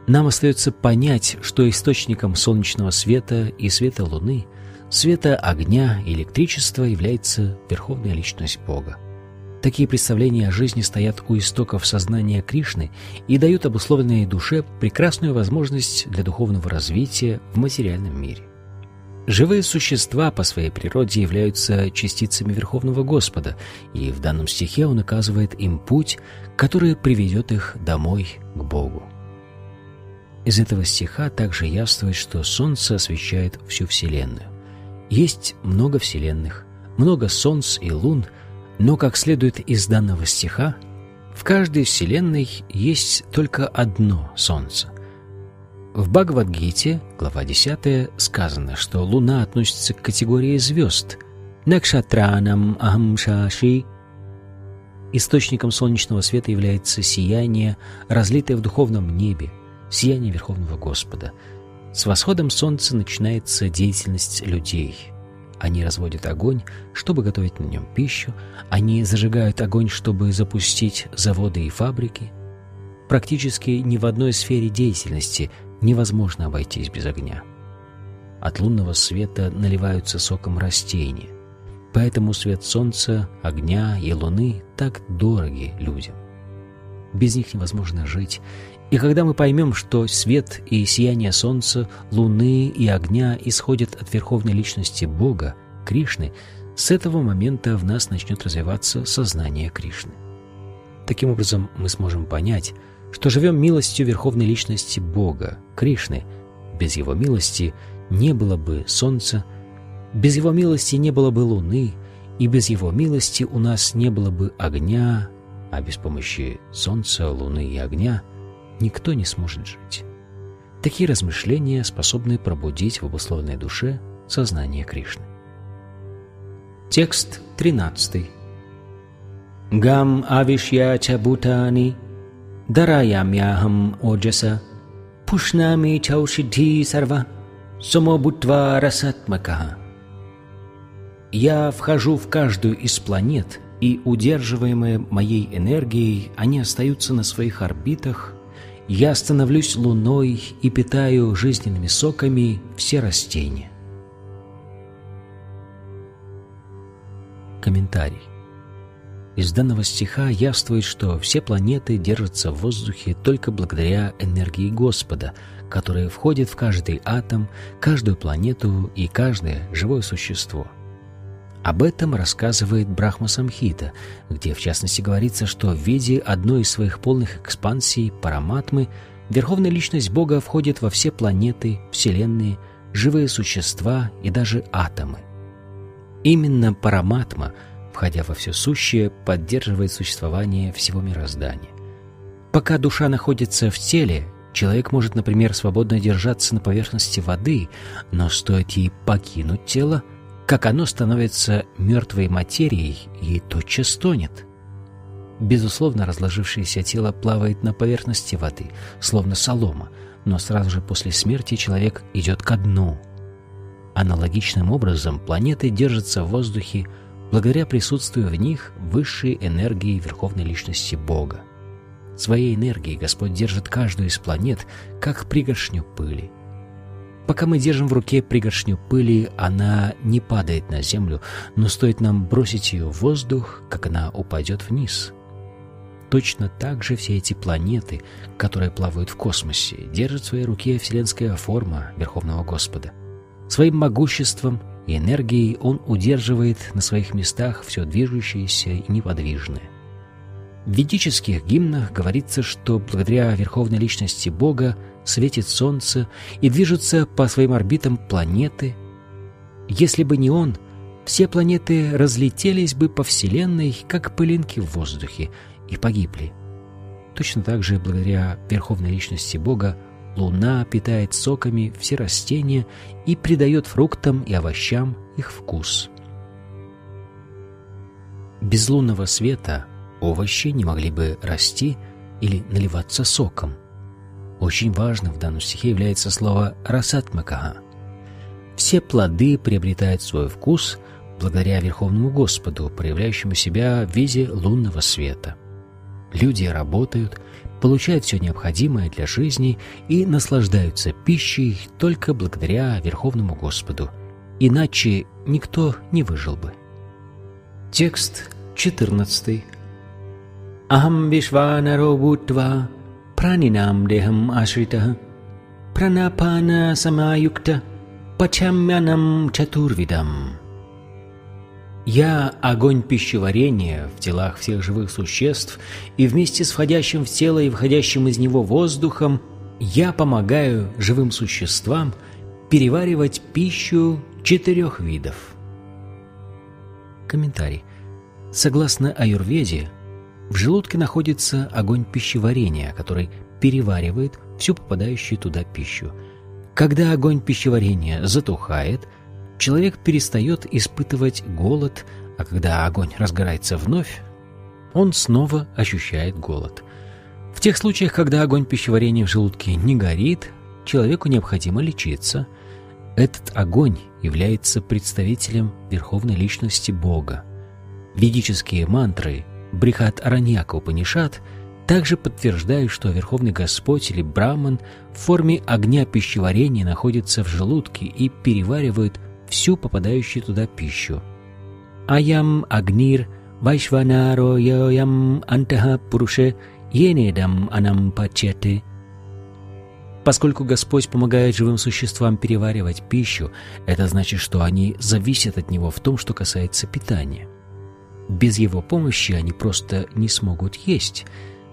Нам остается понять, что источником солнечного света и света луны, света огня и электричества является Верховная Личность Бога. Такие представления о жизни стоят у истоков сознания Кришны и дают обусловленной душе прекрасную возможность для духовного развития в материальном мире. Живые существа по своей природе являются частицами Верховного Господа, и в данном стихе он указывает им путь, который приведет их домой к Богу. Из этого стиха также явствует, что Солнце освещает всю Вселенную. Есть много Вселенных, много Солнц и Лун, но, как следует из данного стиха, в каждой Вселенной есть только одно Солнце, в Бхагавадгите, глава 10, сказано, что Луна относится к категории звезд. Накшатранам Ахамшаши. Источником солнечного света является сияние, разлитое в духовном небе, сияние Верховного Господа. С восходом солнца начинается деятельность людей. Они разводят огонь, чтобы готовить на нем пищу, они зажигают огонь, чтобы запустить заводы и фабрики. Практически ни в одной сфере деятельности невозможно обойтись без огня. От лунного света наливаются соком растения, поэтому свет солнца, огня и луны так дороги людям. Без них невозможно жить, и когда мы поймем, что свет и сияние солнца, луны и огня исходят от верховной личности Бога, Кришны, с этого момента в нас начнет развиваться сознание Кришны. Таким образом, мы сможем понять, что живем милостью Верховной Личности Бога, Кришны. Без Его милости не было бы солнца, без Его милости не было бы луны, и без Его милости у нас не было бы огня, а без помощи солнца, луны и огня никто не сможет жить. Такие размышления способны пробудить в обусловленной душе сознание Кришны. Текст 13. Гам авишья чабутани Дараямяхам оджаса Пушнами чаушидхи сарва Сумобутва расатмакаха Я вхожу в каждую из планет, и, удерживаемые моей энергией, они остаются на своих орбитах. Я становлюсь луной и питаю жизненными соками все растения. Комментарий. Из данного стиха явствует, что все планеты держатся в воздухе только благодаря энергии Господа, которая входит в каждый атом, каждую планету и каждое живое существо. Об этом рассказывает Брахма Самхита, где в частности говорится, что в виде одной из своих полных экспансий Параматмы Верховная Личность Бога входит во все планеты, вселенные, живые существа и даже атомы. Именно Параматма – входя во все сущее, поддерживает существование всего мироздания. Пока душа находится в теле, человек может, например, свободно держаться на поверхности воды, но стоит ей покинуть тело, как оно становится мертвой материей и тотчас тонет. Безусловно, разложившееся тело плавает на поверхности воды, словно солома, но сразу же после смерти человек идет ко дну. Аналогичным образом планеты держатся в воздухе благодаря присутствию в них высшей энергии Верховной Личности Бога. Своей энергией Господь держит каждую из планет, как пригоршню пыли. Пока мы держим в руке пригоршню пыли, она не падает на землю, но стоит нам бросить ее в воздух, как она упадет вниз. Точно так же все эти планеты, которые плавают в космосе, держат в своей руке вселенская форма Верховного Господа. Своим могуществом и энергией он удерживает на своих местах все движущееся и неподвижное. В ведических гимнах говорится, что благодаря Верховной Личности Бога светит Солнце и движутся по своим орбитам планеты. Если бы не он, все планеты разлетелись бы по Вселенной, как пылинки в воздухе, и погибли. Точно так же, благодаря Верховной Личности Бога, Луна питает соками все растения и придает фруктам и овощам их вкус. Без лунного света овощи не могли бы расти или наливаться соком. Очень важным в данном стихе является слово «расатмакага». Все плоды приобретают свой вкус благодаря Верховному Господу, проявляющему себя в виде лунного света. Люди работают, получают все необходимое для жизни и наслаждаются пищей только благодаря Верховному Господу. Иначе никто не выжил бы. Текст 14. Ахам вишванаро бутва дехам ашрита пранапана самаюкта пачамянам чатурвидам. Я — огонь пищеварения в телах всех живых существ, и вместе с входящим в тело и выходящим из него воздухом я помогаю живым существам переваривать пищу четырех видов. Комментарий. Согласно аюрведе, в желудке находится огонь пищеварения, который переваривает всю попадающую туда пищу. Когда огонь пищеварения затухает – человек перестает испытывать голод, а когда огонь разгорается вновь, он снова ощущает голод. В тех случаях, когда огонь пищеварения в желудке не горит, человеку необходимо лечиться. Этот огонь является представителем Верховной Личности Бога. Ведические мантры Брихат Араньяка Упанишат также подтверждают, что Верховный Господь или Браман в форме огня пищеварения находится в желудке и переваривает всю попадающую туда пищу. Аям агнир вайшванаро йоям антаха пуруше енедам анам пачете. Поскольку Господь помогает живым существам переваривать пищу, это значит, что они зависят от Него в том, что касается питания. Без Его помощи они просто не смогут есть.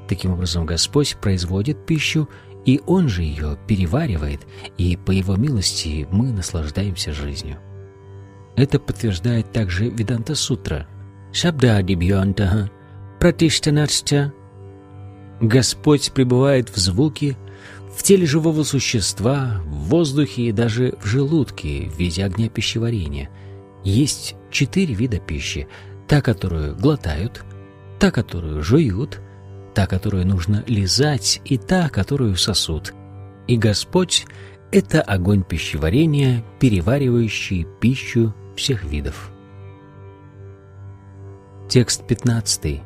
Таким образом, Господь производит пищу, и Он же ее переваривает, и по Его милости мы наслаждаемся жизнью. Это подтверждает также Веданта Сутра. Шабда Дибьянтаха Пратиштанарча. Господь пребывает в звуке, в теле живого существа, в воздухе и даже в желудке в виде огня пищеварения. Есть четыре вида пищи. Та, которую глотают, та, которую жуют, та, которую нужно лизать, и та, которую сосут. И Господь — это огонь пищеварения, переваривающий пищу всех видов. Текст 15.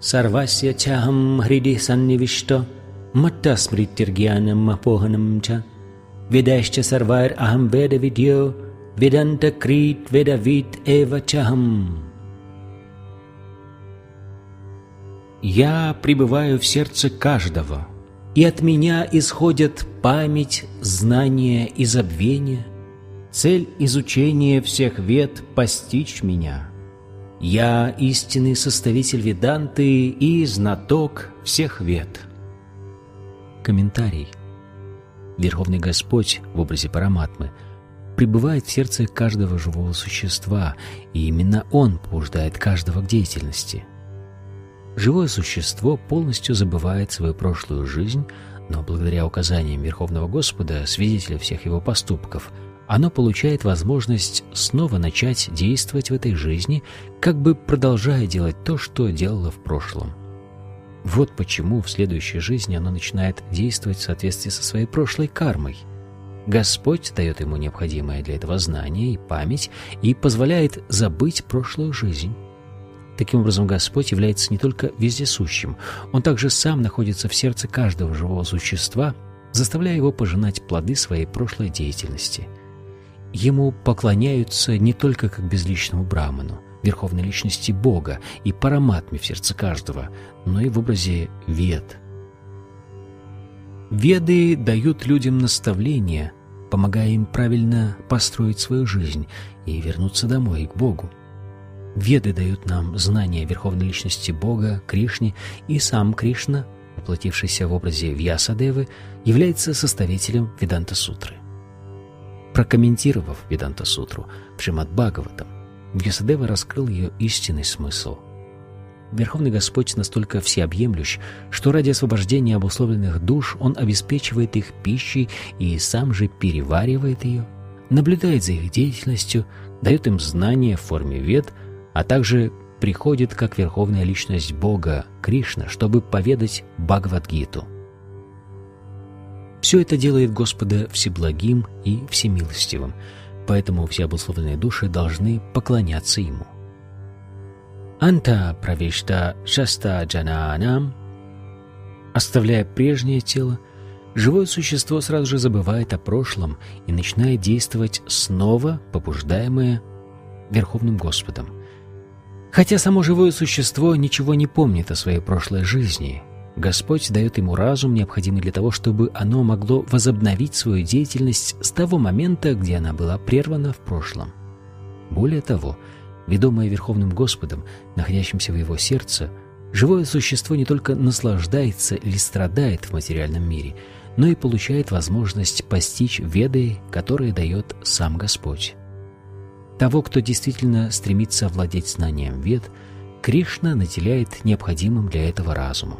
Сарвасya чахам хриди саннивишто матта смриттиргьянам апоханам ча ведашча сарвайр ахам веда видьо веда вид эва чахам. Я пребываю в сердце каждого, и от меня исходят память, знание и забвение – Цель изучения всех вед — постичь меня. Я истинный составитель Веданты и знаток всех вед. Комментарий. Верховный Господь в образе Параматмы пребывает в сердце каждого живого существа, и именно Он побуждает каждого к деятельности. Живое существо полностью забывает свою прошлую жизнь, но благодаря указаниям Верховного Господа, свидетеля всех его поступков – оно получает возможность снова начать действовать в этой жизни, как бы продолжая делать то, что делало в прошлом. Вот почему в следующей жизни оно начинает действовать в соответствии со своей прошлой кармой. Господь дает ему необходимое для этого знание и память и позволяет забыть прошлую жизнь. Таким образом, Господь является не только вездесущим, Он также сам находится в сердце каждого живого существа, заставляя его пожинать плоды своей прошлой деятельности. Ему поклоняются не только как безличному браману, верховной личности Бога и параматме в сердце каждого, но и в образе вед. Веды дают людям наставления, помогая им правильно построить свою жизнь и вернуться домой к Богу. Веды дают нам знания верховной личности Бога, Кришне, и сам Кришна, воплотившийся в образе Вьясадевы, является составителем Веданта-сутры. Прокомментировав Веданта-сутру в Шримад Бхагаватам, Вьясадева раскрыл ее истинный смысл. Верховный Господь настолько всеобъемлющ, что ради освобождения обусловленных душ Он обеспечивает их пищей и сам же переваривает ее, наблюдает за их деятельностью, дает им знания в форме вед, а также приходит как верховная личность Бога, Кришна, чтобы поведать Бхагавадгиту. Все это делает Господа всеблагим и всемилостивым – поэтому все обусловленные души должны поклоняться Ему. Анта правишта шаста джананам Оставляя прежнее тело, живое существо сразу же забывает о прошлом и начинает действовать снова, побуждаемое Верховным Господом. Хотя само живое существо ничего не помнит о своей прошлой жизни – Господь дает ему разум, необходимый для того, чтобы оно могло возобновить свою деятельность с того момента, где она была прервана в прошлом. Более того, ведомое Верховным Господом, находящимся в его сердце, живое существо не только наслаждается или страдает в материальном мире, но и получает возможность постичь веды, которые дает сам Господь. Того, кто действительно стремится овладеть знанием вед, Кришна наделяет необходимым для этого разумом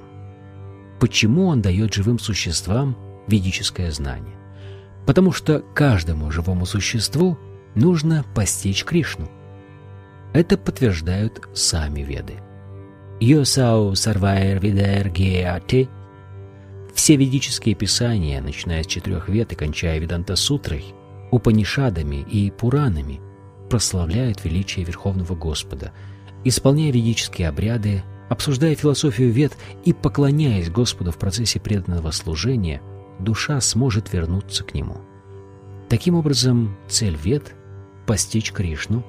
почему он дает живым существам ведическое знание. Потому что каждому живому существу нужно постичь Кришну. Это подтверждают сами веды. Йосау сарвайр видайр геати Все ведические писания, начиная с четырех вед и кончая Веданта-сутрой, Упанишадами и Пуранами, прославляют величие Верховного Господа, исполняя ведические обряды Обсуждая философию вет и поклоняясь Господу в процессе преданного служения, душа сможет вернуться к Нему. Таким образом, цель вед – постичь Кришну.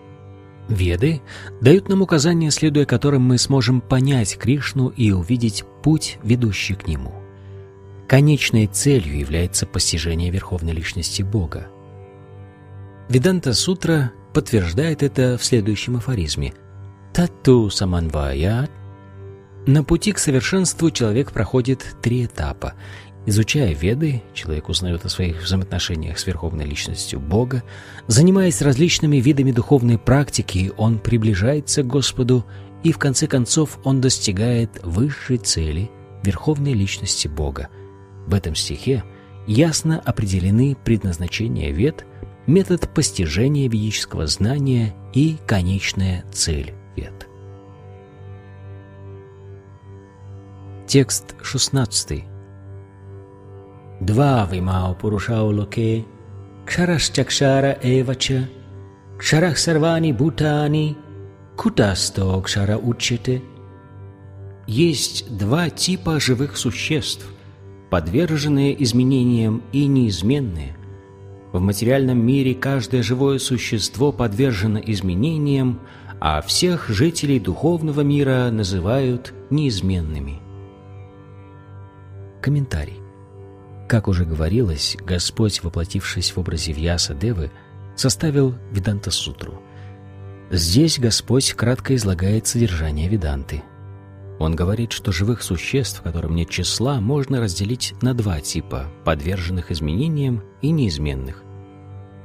Веды дают нам указания, следуя которым мы сможем понять Кришну и увидеть путь, ведущий к Нему. Конечной целью является постижение Верховной Личности Бога. Веданта Сутра подтверждает это в следующем афоризме «Тату саманваят на пути к совершенству человек проходит три этапа. Изучая Веды, человек узнает о своих взаимоотношениях с Верховной Личностью Бога. Занимаясь различными видами духовной практики, он приближается к Господу, и в конце концов он достигает высшей цели – Верховной Личности Бога. В этом стихе ясно определены предназначение Вед, метод постижения ведического знания и конечная цель Вед. Текст 16. Пурушау локе, кшарашчакшара эвача, кшарах сарвани бутани, кутасто кшара учете. Есть два типа живых существ, подверженные изменениям и неизменные. В материальном мире каждое живое существо подвержено изменениям, а всех жителей духовного мира называют неизменными. Комментарий. Как уже говорилось, Господь, воплотившись в образе Вьяса Девы, составил Веданта-сутру. Здесь Господь кратко излагает содержание Веданты. Он говорит, что живых существ, которым нет числа, можно разделить на два типа – подверженных изменениям и неизменных.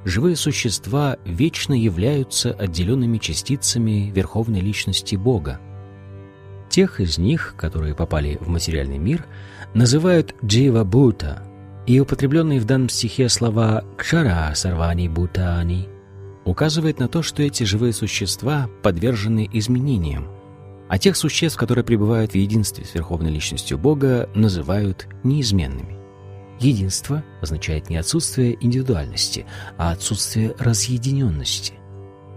Живые существа вечно являются отделенными частицами Верховной Личности Бога – Тех из них, которые попали в материальный мир, называют джива бута, и употребленные в данном стихе слова «кшара сарвани бутани» указывает на то, что эти живые существа подвержены изменениям, а тех существ, которые пребывают в единстве с Верховной Личностью Бога, называют неизменными. Единство означает не отсутствие индивидуальности, а отсутствие разъединенности.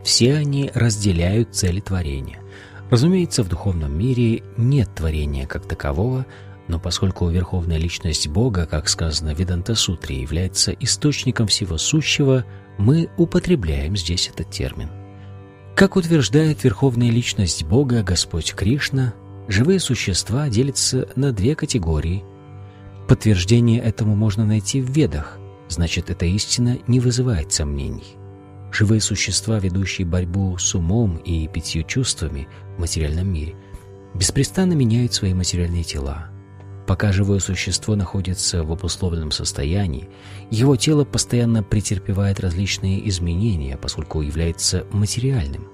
Все они разделяют цели творения. Разумеется, в духовном мире нет творения как такового, но поскольку Верховная Личность Бога, как сказано в Веданта-сутре, является источником всего сущего, мы употребляем здесь этот термин. Как утверждает Верховная Личность Бога, Господь Кришна, живые существа делятся на две категории. Подтверждение этому можно найти в Ведах, значит, эта истина не вызывает сомнений. Живые существа, ведущие борьбу с умом и пятью чувствами в материальном мире, беспрестанно меняют свои материальные тела. Пока живое существо находится в обусловленном состоянии, его тело постоянно претерпевает различные изменения, поскольку является материальным.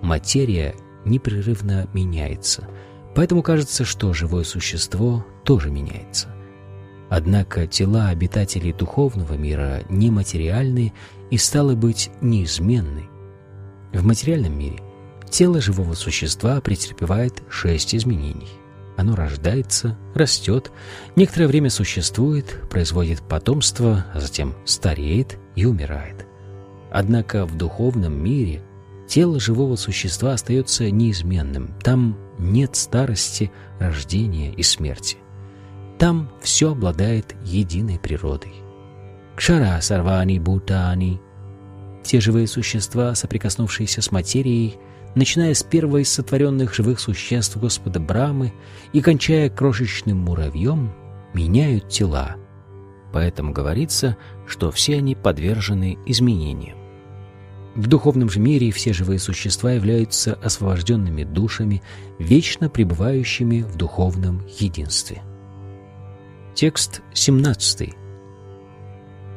Материя непрерывно меняется, поэтому кажется, что живое существо тоже меняется. Однако тела обитателей духовного мира нематериальны и, стало быть, неизменны. В материальном мире тело живого существа претерпевает шесть изменений. Оно рождается, растет, некоторое время существует, производит потомство, а затем стареет и умирает. Однако в духовном мире тело живого существа остается неизменным. Там нет старости, рождения и смерти. Там все обладает единой природой. Кшара сарвани бутани. Те живые существа, соприкоснувшиеся с материей, начиная с первого из сотворенных живых существ Господа Брамы и кончая крошечным муравьем, меняют тела. Поэтому говорится, что все они подвержены изменениям. В духовном же мире все живые существа являются освобожденными душами, вечно пребывающими в духовном единстве. Текст 17.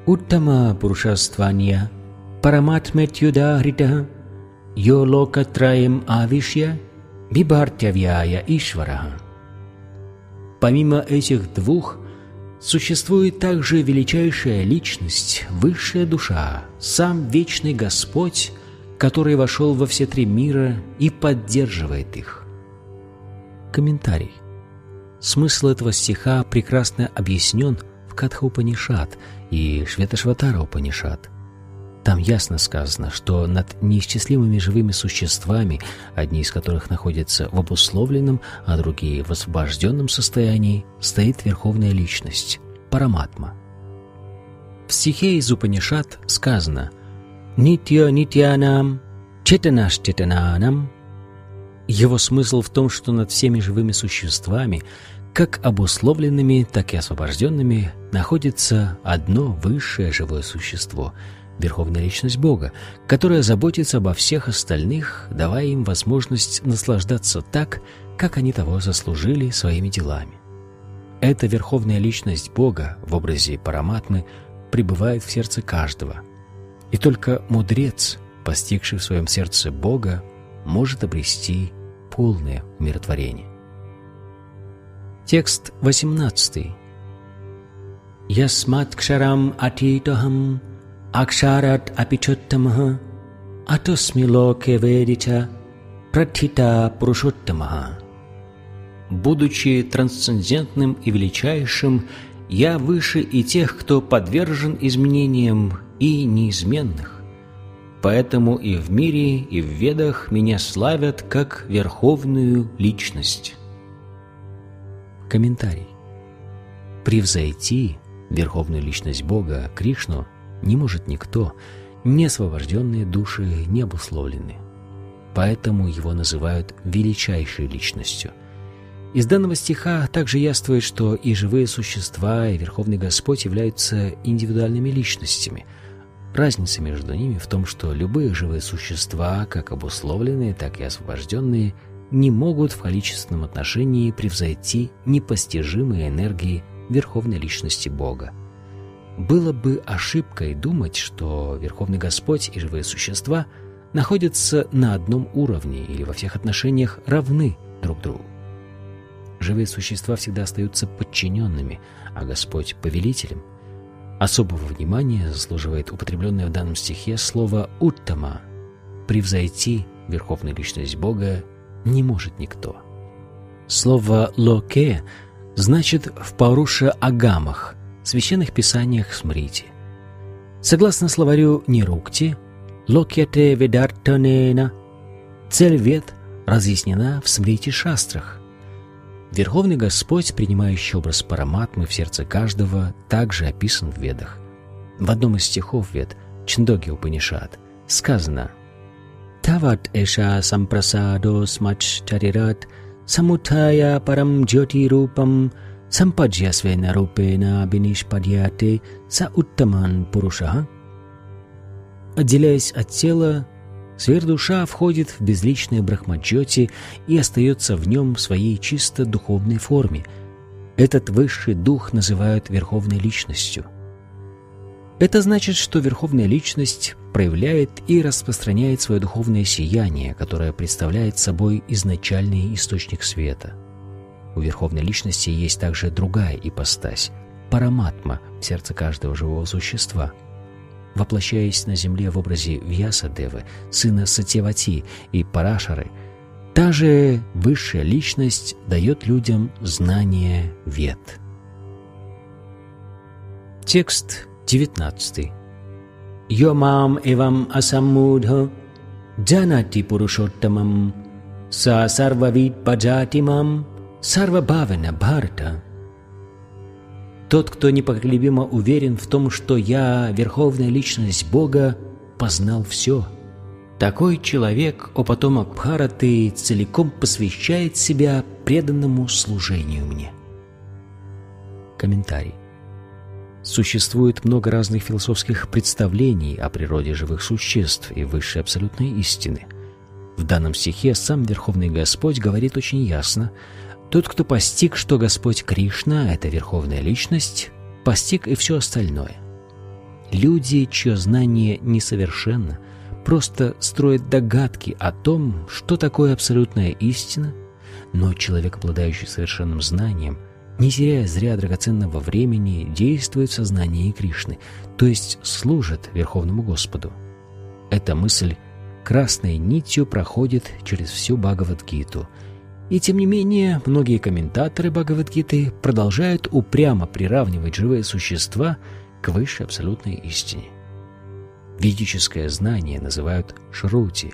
Уттама Пурушастванья Параматметюдахрита Йо Локатраем Авишья Бибартявьяя Ишвараха. Помимо этих двух, существует также величайшая личность, высшая душа, сам вечный Господь, который вошел во все три мира и поддерживает их. Комментарий. Смысл этого стиха прекрасно объяснен в Катха-Упанишат и Шветашватара-Упанишат. Там ясно сказано, что над неисчислимыми живыми существами, одни из которых находятся в обусловленном, а другие в освобожденном состоянии, стоит Верховная Личность – Параматма. В стихе из Упанишат сказано «Нитья нитьянам, четанаш четананам». Его смысл в том, что над всеми живыми существами – как обусловленными, так и освобожденными находится одно высшее живое существо — Верховная Личность Бога, которая заботится обо всех остальных, давая им возможность наслаждаться так, как они того заслужили своими делами. Эта Верховная Личность Бога в образе Параматмы пребывает в сердце каждого. И только мудрец, постигший в своем сердце Бога, может обрести полное умиротворение. Текст 18. Ясмат кшарам атитахам акшарат апичоттамаха атосми локе ведича пратхита пурушоттамаха. Будучи трансцендентным и величайшим, я выше и тех, кто подвержен изменениям и неизменных. Поэтому и в мире, и в ведах меня славят как верховную личность. Комментарий. Превзойти верховную личность Бога, Кришну, не может никто, не освобожденные души не обусловлены. Поэтому его называют величайшей личностью. Из данного стиха также яствует, что и живые существа, и Верховный Господь являются индивидуальными личностями. Разница между ними в том, что любые живые существа, как обусловленные, так и освобожденные – не могут в количественном отношении превзойти непостижимые энергии Верховной Личности Бога. Было бы ошибкой думать, что Верховный Господь и живые существа находятся на одном уровне или во всех отношениях равны друг другу. Живые существа всегда остаются подчиненными, а Господь — повелителем. Особого внимания заслуживает употребленное в данном стихе слово «уттама» — «превзойти» Верховную Личность Бога не может никто. Слово «локе» значит в Паруша Агамах, священных писаниях Смрити. Согласно словарю Нирукти, Локьяте Ведартанена, цель вед разъяснена в Смрити Шастрах. Верховный Господь, принимающий образ Параматмы в сердце каждого, также описан в Ведах. В одном из стихов Вед, Чндоги Упанишат, сказано «Тават эша сампрасадо смач чарират самутая парам джоти рупам сампаджьясвена рупена бинишпадьяте са уттаман пуруша». Отделяясь от тела, сверхдуша входит в безличное брахмаджоти и остается в нем в своей чисто духовной форме. Этот высший дух называют верховной личностью – это значит, что Верховная Личность проявляет и распространяет свое духовное сияние, которое представляет собой изначальный источник света. У Верховной Личности есть также другая ипостась – параматма в сердце каждого живого существа. Воплощаясь на земле в образе Вьясадевы, сына Сатьявати и Парашары, та же высшая личность дает людям знание вет. Текст 19. Йомам эвам асаммудха джанати пурушоттамам са сарвавид паджатимам сарвабавена бхарта. Тот, кто непоколебимо уверен в том, что я, Верховная Личность Бога, познал все. Такой человек, о потомок Бхараты, целиком посвящает себя преданному служению мне. Комментарий. Существует много разных философских представлений о природе живых существ и высшей абсолютной истины. В данном стихе сам Верховный Господь говорит очень ясно, тот, кто постиг, что Господь Кришна — это Верховная Личность, постиг и все остальное. Люди, чье знание несовершенно, просто строят догадки о том, что такое абсолютная истина, но человек, обладающий совершенным знанием — не теряя зря драгоценного времени, действует в сознании Кришны, то есть служит Верховному Господу. Эта мысль красной нитью проходит через всю Бхагавадгиту. И тем не менее, многие комментаторы Бхагавадгиты продолжают упрямо приравнивать живые существа к высшей абсолютной истине. Ведическое знание называют шрути.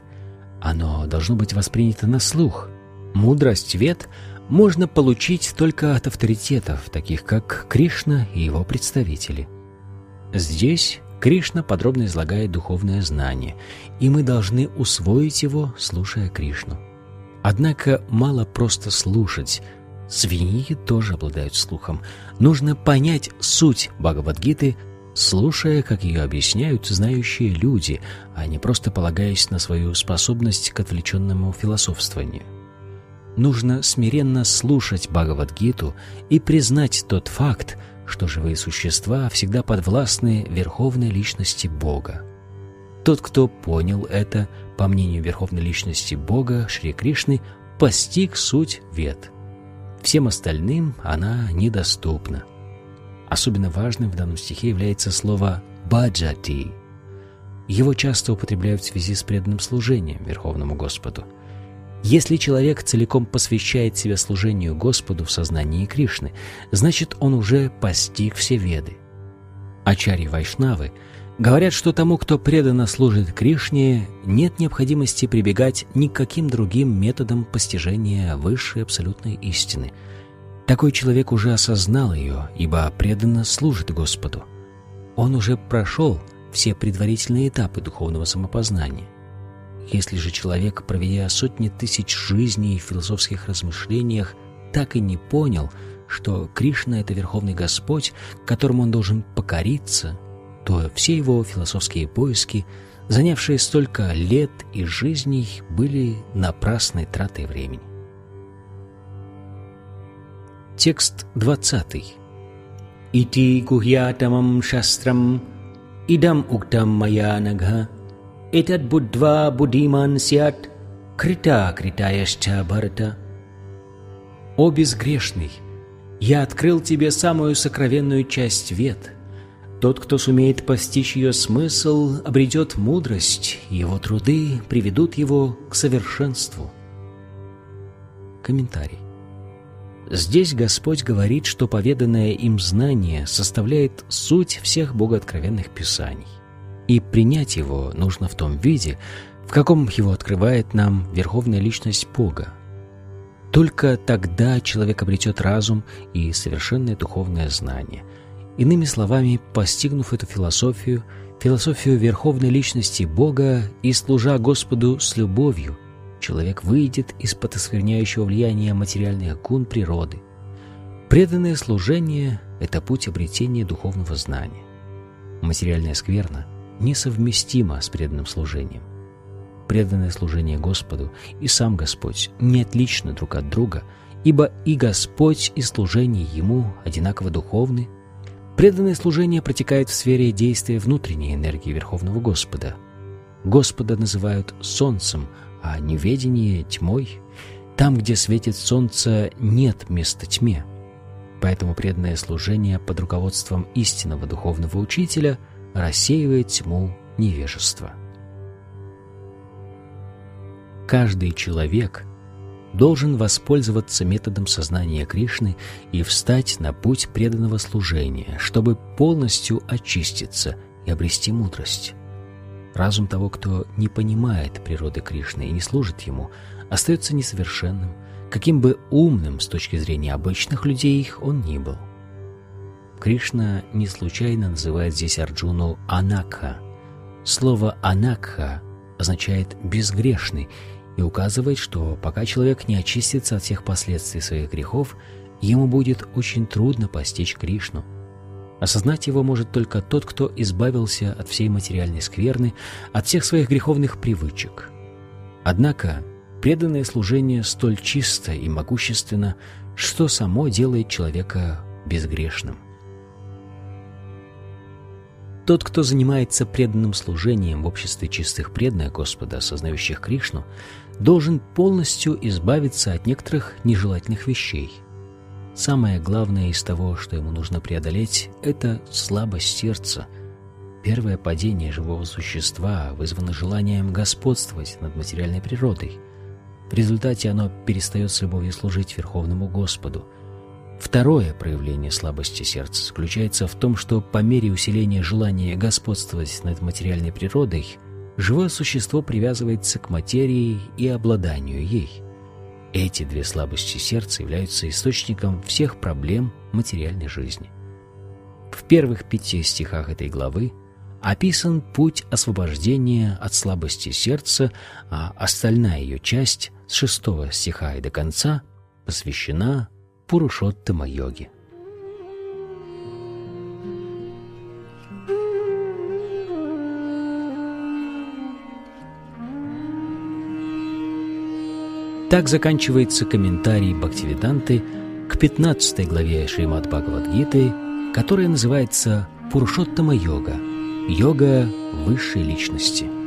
Оно должно быть воспринято на слух. Мудрость вет — можно получить только от авторитетов, таких как Кришна и его представители. Здесь Кришна подробно излагает духовное знание, и мы должны усвоить его, слушая Кришну. Однако мало просто слушать. Свиньи тоже обладают слухом. Нужно понять суть Бхагавадгиты, слушая, как ее объясняют знающие люди, а не просто полагаясь на свою способность к отвлеченному философствованию нужно смиренно слушать Бхагавадгиту и признать тот факт, что живые существа всегда подвластны верховной личности Бога. Тот, кто понял это, по мнению верховной личности Бога, Шри Кришны, постиг суть вет. Всем остальным она недоступна. Особенно важным в данном стихе является слово «баджати». Его часто употребляют в связи с преданным служением Верховному Господу – если человек целиком посвящает себя служению Господу в сознании Кришны, значит, он уже постиг все веды. Ачари Вайшнавы говорят, что тому, кто преданно служит Кришне, нет необходимости прибегать ни к каким другим методам постижения высшей абсолютной истины. Такой человек уже осознал ее, ибо преданно служит Господу. Он уже прошел все предварительные этапы духовного самопознания – если же человек, проведя сотни тысяч жизней в философских размышлениях, так и не понял, что Кришна — это Верховный Господь, которому он должен покориться, то все его философские поиски, занявшие столько лет и жизней, были напрасной тратой времени. Текст 20. «Ити гухьятамам шастрам идам уктам мая нагха» Этат будва будиман сят, крита критаяшча барта. О безгрешный, я открыл тебе самую сокровенную часть вет. Тот, кто сумеет постичь ее смысл, обретет мудрость, его труды приведут его к совершенству. Комментарий. Здесь Господь говорит, что поведанное им знание составляет суть всех богооткровенных писаний. И принять его нужно в том виде, в каком его открывает нам Верховная Личность Бога. Только тогда человек обретет разум и совершенное духовное знание. Иными словами, постигнув эту философию, философию Верховной Личности Бога и служа Господу с любовью, человек выйдет из-под оскверняющего влияния материальных гун природы. Преданное служение – это путь обретения духовного знания. Материальная скверна несовместима с преданным служением. Преданное служение Господу и сам Господь не отличны друг от друга, ибо и Господь, и служение Ему одинаково духовны. Преданное служение протекает в сфере действия внутренней энергии Верховного Господа. Господа называют Солнцем, а неведение — тьмой. Там, где светит солнце, нет места тьме. Поэтому преданное служение под руководством истинного духовного учителя рассеивает тьму невежества. Каждый человек должен воспользоваться методом сознания Кришны и встать на путь преданного служения, чтобы полностью очиститься и обрести мудрость. Разум того, кто не понимает природы Кришны и не служит ему, остается несовершенным, каким бы умным с точки зрения обычных людей он ни был. Кришна не случайно называет здесь Арджуну Анакха. Слово Анакха означает «безгрешный» и указывает, что пока человек не очистится от всех последствий своих грехов, ему будет очень трудно постичь Кришну – Осознать его может только тот, кто избавился от всей материальной скверны, от всех своих греховных привычек. Однако преданное служение столь чисто и могущественно, что само делает человека безгрешным. Тот, кто занимается преданным служением в обществе чистых преданных Господа, осознающих Кришну, должен полностью избавиться от некоторых нежелательных вещей – Самое главное из того, что ему нужно преодолеть, это слабость сердца. Первое падение живого существа вызвано желанием господствовать над материальной природой. В результате оно перестает с любовью служить Верховному Господу. Второе проявление слабости сердца заключается в том, что по мере усиления желания господствовать над материальной природой, живое существо привязывается к материи и обладанию ей – эти две слабости сердца являются источником всех проблем материальной жизни. В первых пяти стихах этой главы описан путь освобождения от слабости сердца, а остальная ее часть с шестого стиха и до конца посвящена Пурушоттама-йоге. Так заканчивается комментарий Бхактивиданты к 15 главе Шримад Бхагавадгиты, которая называется «Пурушоттама йога» – йога высшей личности –